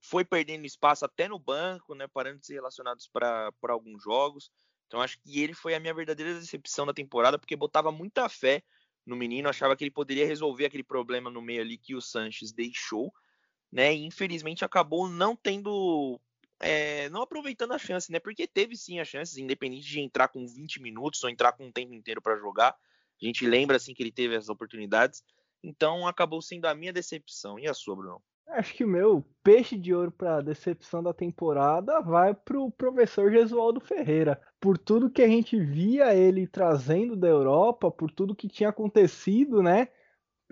Foi perdendo espaço até no banco, né? Parando de ser relacionados para alguns jogos. Então acho que ele foi a minha verdadeira decepção da temporada, porque botava muita fé no menino, achava que ele poderia resolver aquele problema no meio ali que o Sanches deixou, né? E infelizmente acabou não tendo. É, não aproveitando a chance, né? Porque teve sim as chances, independente de entrar com 20 minutos ou entrar com um tempo inteiro para jogar. A gente lembra assim que ele teve as oportunidades. Então acabou sendo a minha decepção. E a sua, Bruno? Acho que o meu peixe de ouro para decepção da temporada vai para o professor Gesualdo Ferreira. Por tudo que a gente via ele trazendo da Europa, por tudo que tinha acontecido, né?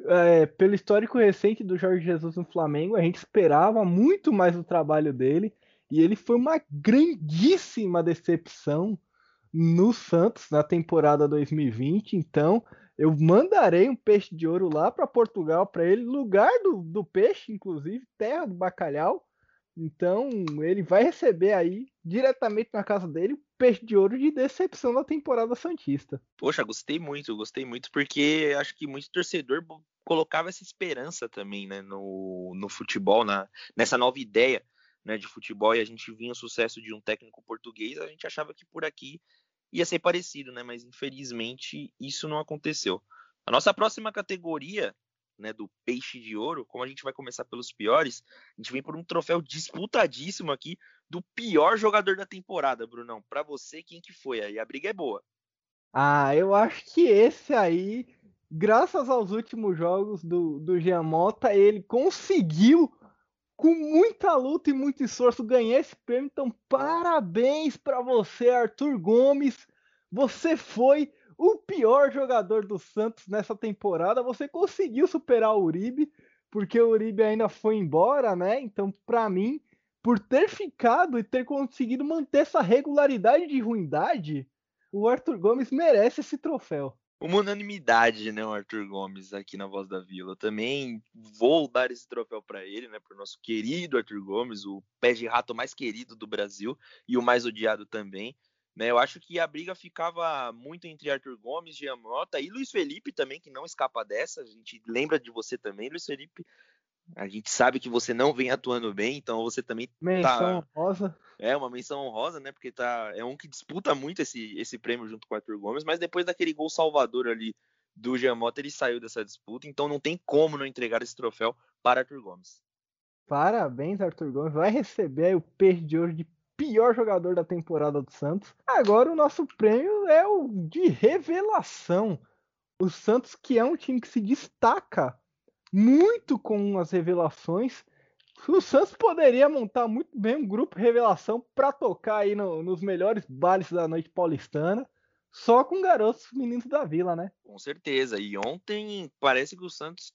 É, pelo histórico recente do Jorge Jesus no Flamengo, a gente esperava muito mais do trabalho dele. E ele foi uma grandíssima decepção no Santos na temporada 2020. Então, eu mandarei um peixe de ouro lá para Portugal para ele, lugar do, do peixe, inclusive, terra do bacalhau. Então ele vai receber aí diretamente na casa dele peixe de ouro de decepção da temporada santista. Poxa, gostei muito, gostei muito porque acho que muito torcedor colocava essa esperança também, né, no, no futebol, na, nessa nova ideia, né, de futebol e a gente vinha o sucesso de um técnico português, a gente achava que por aqui ia ser parecido, né? Mas infelizmente isso não aconteceu. A nossa próxima categoria, né, do peixe de ouro, como a gente vai começar pelos piores, a gente vem por um troféu disputadíssimo aqui do pior jogador da temporada, Brunão. Para você, quem que foi aí? A briga é boa. Ah, eu acho que esse aí, graças aos últimos jogos do, do Giamota, ele conseguiu com muita luta e muito esforço, ganhei esse prêmio. Então, parabéns para você, Arthur Gomes. Você foi o pior jogador do Santos nessa temporada. Você conseguiu superar o Uribe, porque o Uribe ainda foi embora, né? Então, para mim, por ter ficado e ter conseguido manter essa regularidade de ruindade, o Arthur Gomes merece esse troféu uma unanimidade, né, o Arthur Gomes aqui na Voz da Vila. Também vou dar esse troféu para ele, né, para o nosso querido Arthur Gomes, o pé de rato mais querido do Brasil e o mais odiado também. Né, eu acho que a briga ficava muito entre Arthur Gomes, Giamota e Luiz Felipe também, que não escapa dessa. A gente lembra de você também, Luiz Felipe, a gente sabe que você não vem atuando bem, então você também menção tá... honrosa. É uma menção honrosa, né? Porque tá é um que disputa muito esse, esse prêmio junto com o Arthur Gomes, mas depois daquele gol salvador ali do Giamota, ele saiu dessa disputa, então não tem como não entregar esse troféu para Arthur Gomes. Parabéns, Arthur Gomes. Vai receber o peixe de ouro de pior jogador da temporada do Santos. Agora o nosso prêmio é o de revelação. O Santos, que é um time que se destaca muito com as revelações. O Santos poderia montar muito bem um grupo revelação para tocar aí no, nos melhores bares da noite paulistana, só com garotos meninos da vila, né? Com certeza. E ontem parece que o Santos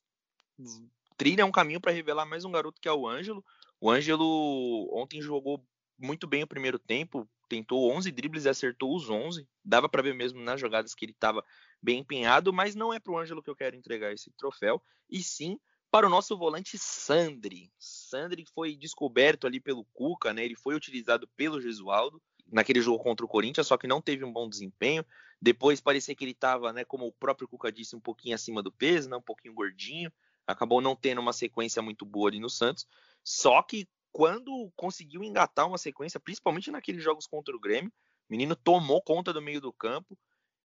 trilha um caminho para revelar mais um garoto que é o Ângelo. O Ângelo ontem jogou muito bem o primeiro tempo, tentou 11 dribles e acertou os 11. Dava para ver mesmo nas jogadas que ele estava bem empenhado, mas não é para o Ângelo que eu quero entregar esse troféu, e sim para o nosso volante Sandri. Sandri foi descoberto ali pelo Cuca, né? Ele foi utilizado pelo Gesualdo naquele jogo contra o Corinthians, só que não teve um bom desempenho. Depois parecia que ele estava, né, como o próprio Cuca disse, um pouquinho acima do peso, né, um pouquinho gordinho. Acabou não tendo uma sequência muito boa ali no Santos. Só que quando conseguiu engatar uma sequência, principalmente naqueles jogos contra o Grêmio, o menino tomou conta do meio do campo,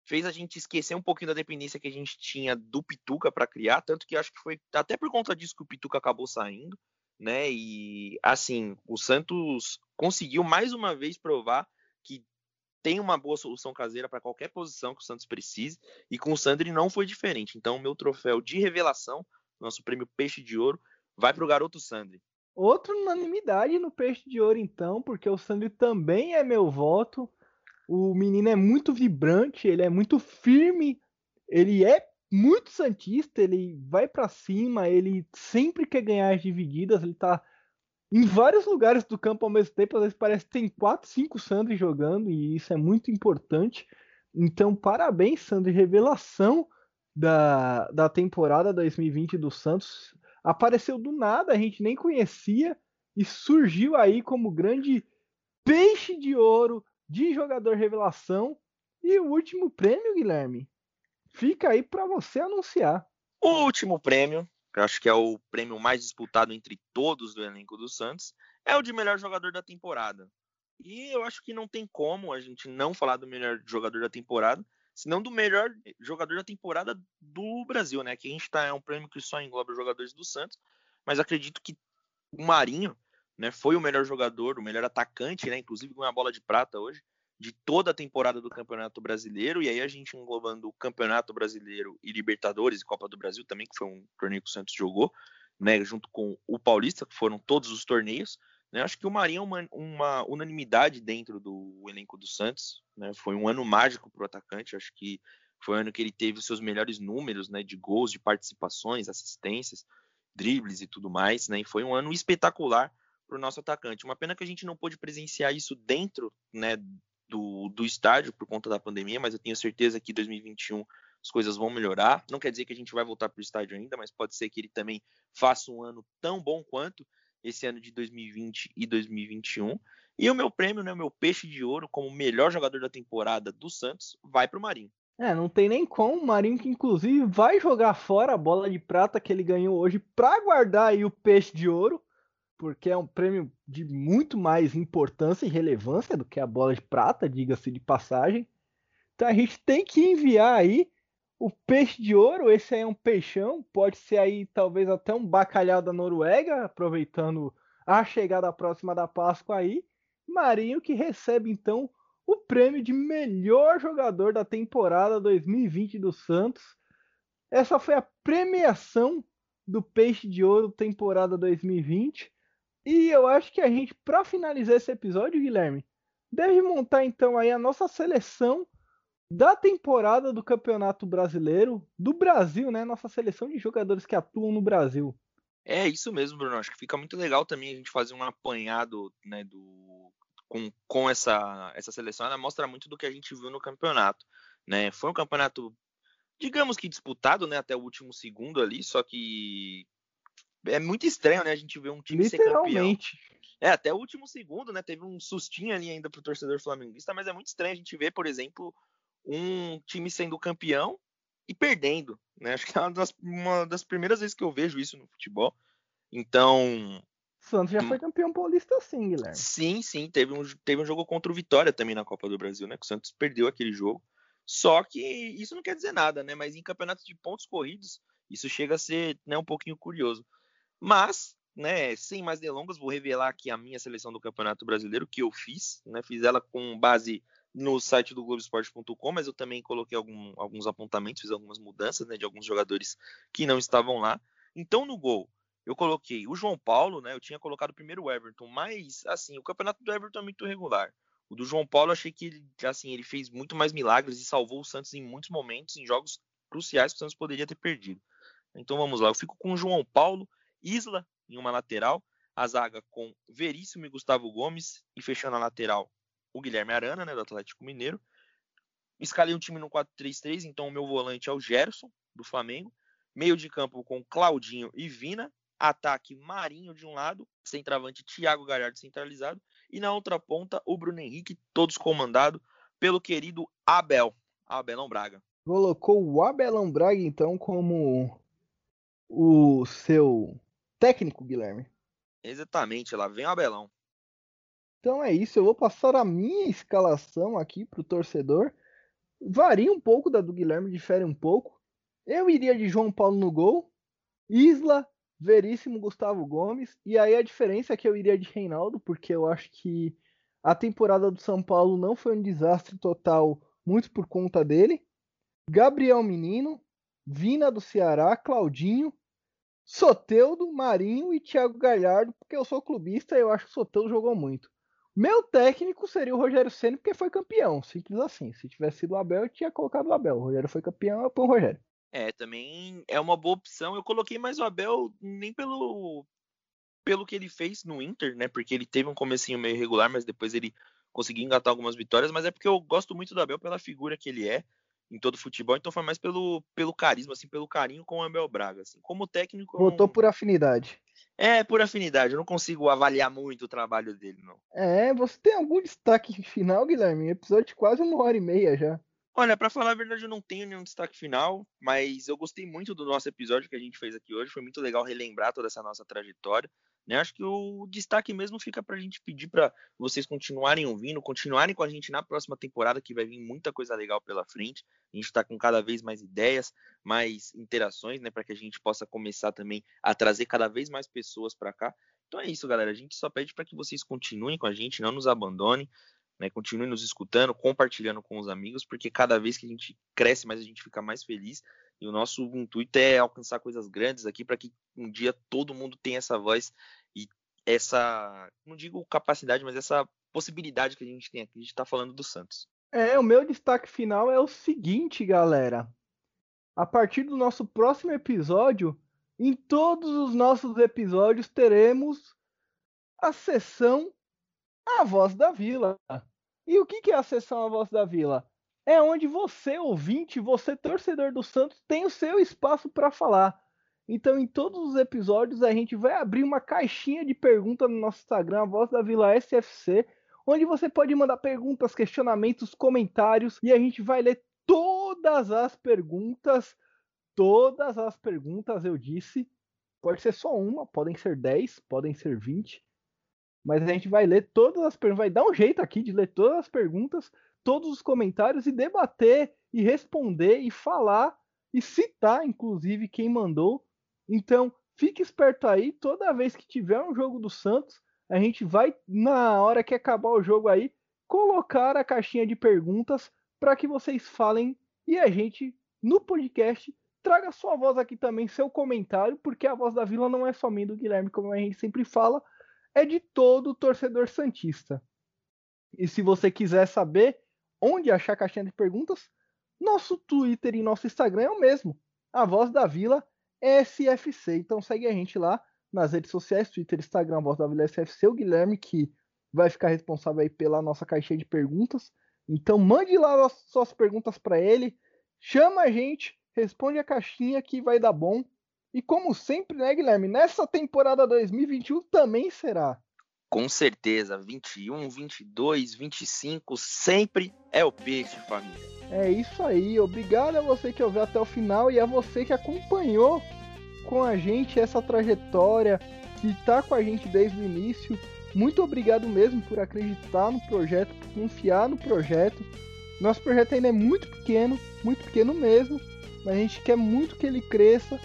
fez a gente esquecer um pouquinho da dependência que a gente tinha do Pituca para criar, tanto que acho que foi até por conta disso que o Pituca acabou saindo, né? E assim, o Santos conseguiu mais uma vez provar que tem uma boa solução caseira para qualquer posição que o Santos precise, e com o Sandri não foi diferente. Então, meu troféu de revelação, nosso prêmio Peixe de Ouro, vai para o garoto Sandri. Outra unanimidade no Peixe de Ouro, então, porque o Sandri também é meu voto. O menino é muito vibrante, ele é muito firme, ele é muito santista, ele vai para cima, ele sempre quer ganhar as divididas, ele tá em vários lugares do campo ao mesmo tempo, às vezes parece que tem 4, 5 Sandri jogando e isso é muito importante. Então, parabéns, Sandri, revelação da, da temporada 2020 do Santos. Apareceu do nada, a gente nem conhecia e surgiu aí como grande peixe de ouro de jogador revelação. E o último prêmio, Guilherme, fica aí para você anunciar. O último prêmio, que acho que é o prêmio mais disputado entre todos do elenco do Santos, é o de melhor jogador da temporada. E eu acho que não tem como a gente não falar do melhor jogador da temporada, senão do melhor jogador da temporada do Brasil, né? Que a gente tá é um prêmio que só engloba jogadores do Santos, mas acredito que o Marinho, né, foi o melhor jogador, o melhor atacante, né, inclusive com a bola de prata hoje, de toda a temporada do Campeonato Brasileiro, e aí a gente englobando o Campeonato Brasileiro e Libertadores e Copa do Brasil também, que foi um torneio que o Santos jogou, né, junto com o Paulista, que foram todos os torneios. Né, acho que o Marinho é uma, uma unanimidade dentro do elenco do Santos, né, foi um ano mágico para o atacante, acho que foi o ano que ele teve os seus melhores números né, de gols, de participações, assistências, dribles e tudo mais, né, e foi um ano espetacular para o nosso atacante. Uma pena que a gente não pôde presenciar isso dentro né, do, do estádio por conta da pandemia, mas eu tenho certeza que 2021 as coisas vão melhorar. Não quer dizer que a gente vai voltar para o estádio ainda, mas pode ser que ele também faça um ano tão bom quanto esse ano de 2020 e 2021. E o meu prêmio, né, o meu peixe de ouro como melhor jogador da temporada do Santos, vai para o Marinho. É, não tem nem como. O Marinho que inclusive vai jogar fora a bola de prata que ele ganhou hoje para guardar aí o peixe de ouro porque é um prêmio de muito mais importância e relevância do que a bola de prata, diga-se de passagem. Então a gente tem que enviar aí o peixe de ouro, esse aí é um peixão, pode ser aí talvez até um bacalhau da Noruega, aproveitando a chegada próxima da Páscoa aí. Marinho que recebe então o prêmio de melhor jogador da temporada 2020 do Santos. Essa foi a premiação do Peixe de Ouro temporada 2020. E eu acho que a gente, para finalizar esse episódio, Guilherme, deve montar então aí a nossa seleção da temporada do Campeonato Brasileiro do Brasil, né? Nossa seleção de jogadores que atuam no Brasil. É isso mesmo, Bruno. Acho que fica muito legal também a gente fazer um apanhado, né, do com, com essa essa seleção. Ela mostra muito do que a gente viu no campeonato, né? Foi um campeonato digamos que disputado, né, até o último segundo ali, só que é muito estranho, né? A gente ver um time ser campeão. É, até o último segundo, né? Teve um sustinho ali ainda pro torcedor flamenguista, mas é muito estranho a gente ver, por exemplo, um time sendo campeão e perdendo, né? Acho que é uma das, uma das primeiras vezes que eu vejo isso no futebol. Então. O Santos já hum. foi campeão paulista sim, Guilherme. Sim, sim. Teve um, teve um jogo contra o Vitória também na Copa do Brasil, né? Que o Santos perdeu aquele jogo. Só que isso não quer dizer nada, né? Mas em campeonatos de pontos corridos, isso chega a ser né, um pouquinho curioso. Mas, né, sem mais delongas, vou revelar aqui a minha seleção do Campeonato Brasileiro que eu fiz, né? Fiz ela com base no site do Globoesporte.com, mas eu também coloquei algum, alguns apontamentos, fiz algumas mudanças, né, de alguns jogadores que não estavam lá. Então, no gol, eu coloquei o João Paulo, né? Eu tinha colocado primeiro o Everton, mas assim, o campeonato do Everton é muito regular. O do João Paulo, achei que assim, ele fez muito mais milagres e salvou o Santos em muitos momentos, em jogos cruciais que o Santos poderia ter perdido. Então vamos lá, eu fico com o João Paulo Isla em uma lateral, a zaga com Veríssimo e Gustavo Gomes, e fechando a lateral o Guilherme Arana, né, do Atlético Mineiro. Escalei um time no 4-3-3, então o meu volante é o Gerson, do Flamengo. Meio de campo com Claudinho e Vina. Ataque Marinho de um lado, centroavante Thiago Galhardo centralizado. E na outra ponta, o Bruno Henrique, todos comandado pelo querido Abel, Abelão Braga. Colocou o Abelão Braga, então, como o seu técnico, Guilherme. Exatamente, lá vem o Abelão. Então é isso, eu vou passar a minha escalação aqui para o torcedor. Varia um pouco da do Guilherme, difere um pouco. Eu iria de João Paulo no gol, Isla, Veríssimo, Gustavo Gomes. E aí a diferença é que eu iria de Reinaldo, porque eu acho que a temporada do São Paulo não foi um desastre total, muito por conta dele. Gabriel Menino, Vina do Ceará, Claudinho, Soteudo, Marinho e Thiago Galhardo, porque eu sou clubista e eu acho que o Soteudo jogou muito. Meu técnico seria o Rogério Senna, porque foi campeão, simples assim. Se tivesse sido o Abel, eu tinha colocado o Abel. O Rogério foi campeão, eu ponho o Rogério. É, também é uma boa opção. Eu coloquei mais o Abel nem pelo pelo que ele fez no Inter, né? Porque ele teve um comecinho meio irregular, mas depois ele conseguiu engatar algumas vitórias, mas é porque eu gosto muito do Abel pela figura que ele é em todo o futebol, então foi mais pelo, pelo carisma, assim, pelo carinho com o Abel Braga. Assim. Como técnico. Votou não... por afinidade. É, por afinidade. Eu não consigo avaliar muito o trabalho dele, não. É, você tem algum destaque final, Guilherme? Episódio de quase uma hora e meia já. Olha, para falar a verdade, eu não tenho nenhum destaque final, mas eu gostei muito do nosso episódio que a gente fez aqui hoje. Foi muito legal relembrar toda essa nossa trajetória. Né? Acho que o destaque mesmo fica para a gente pedir para vocês continuarem ouvindo, continuarem com a gente na próxima temporada, que vai vir muita coisa legal pela frente. A gente está com cada vez mais ideias, mais interações, né, para que a gente possa começar também a trazer cada vez mais pessoas para cá. Então é isso, galera. A gente só pede para que vocês continuem com a gente, não nos abandonem. Né? Continue nos escutando, compartilhando com os amigos, porque cada vez que a gente cresce mais, a gente fica mais feliz. E o nosso intuito é alcançar coisas grandes aqui para que um dia todo mundo tenha essa voz e essa, não digo capacidade, mas essa possibilidade que a gente tem aqui. A gente está falando do Santos. É, o meu destaque final é o seguinte, galera. A partir do nosso próximo episódio, em todos os nossos episódios teremos a sessão A Voz da Vila. E o que é a sessão A Voz da Vila? É onde você, ouvinte, você, torcedor do Santos, tem o seu espaço para falar. Então, em todos os episódios, a gente vai abrir uma caixinha de perguntas no nosso Instagram, a Voz da Vila SFC, onde você pode mandar perguntas, questionamentos, comentários, e a gente vai ler todas as perguntas. Todas as perguntas, eu disse. Pode ser só uma, podem ser 10, podem ser 20. Mas a gente vai ler todas as perguntas, vai dar um jeito aqui de ler todas as perguntas, todos os comentários e debater e responder e falar e citar, inclusive, quem mandou. Então, fique esperto aí, toda vez que tiver um jogo do Santos, a gente vai, na hora que acabar o jogo aí, colocar a caixinha de perguntas para que vocês falem e a gente, no podcast, traga sua voz aqui também, seu comentário, porque a voz da Vila não é somente do Guilherme, como a gente sempre fala, é de todo torcedor santista. E se você quiser saber onde achar a caixinha de perguntas, nosso Twitter e nosso Instagram é o mesmo. A Voz da Vila SFC. Então segue a gente lá nas redes sociais, Twitter, Instagram, Voz da Vila SFC. O Guilherme que vai ficar responsável aí pela nossa caixinha de perguntas. Então mande lá as suas perguntas para ele, chama a gente, responde a caixinha que vai dar bom. E como sempre, né, Guilherme? Nessa temporada 2021 também será. Com certeza, 21, 22, 25, sempre é o peixe, família. É isso aí. Obrigado a você que ouviu até o final e a você que acompanhou com a gente essa trajetória, que está com a gente desde o início. Muito obrigado mesmo por acreditar no projeto, por confiar no projeto. Nosso projeto ainda é muito pequeno, muito pequeno mesmo, mas a gente quer muito que ele cresça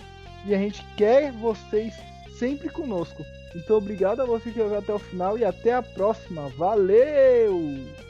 e a gente quer vocês sempre conosco. Então obrigado a você que ouviu até o final e até a próxima. Valeu!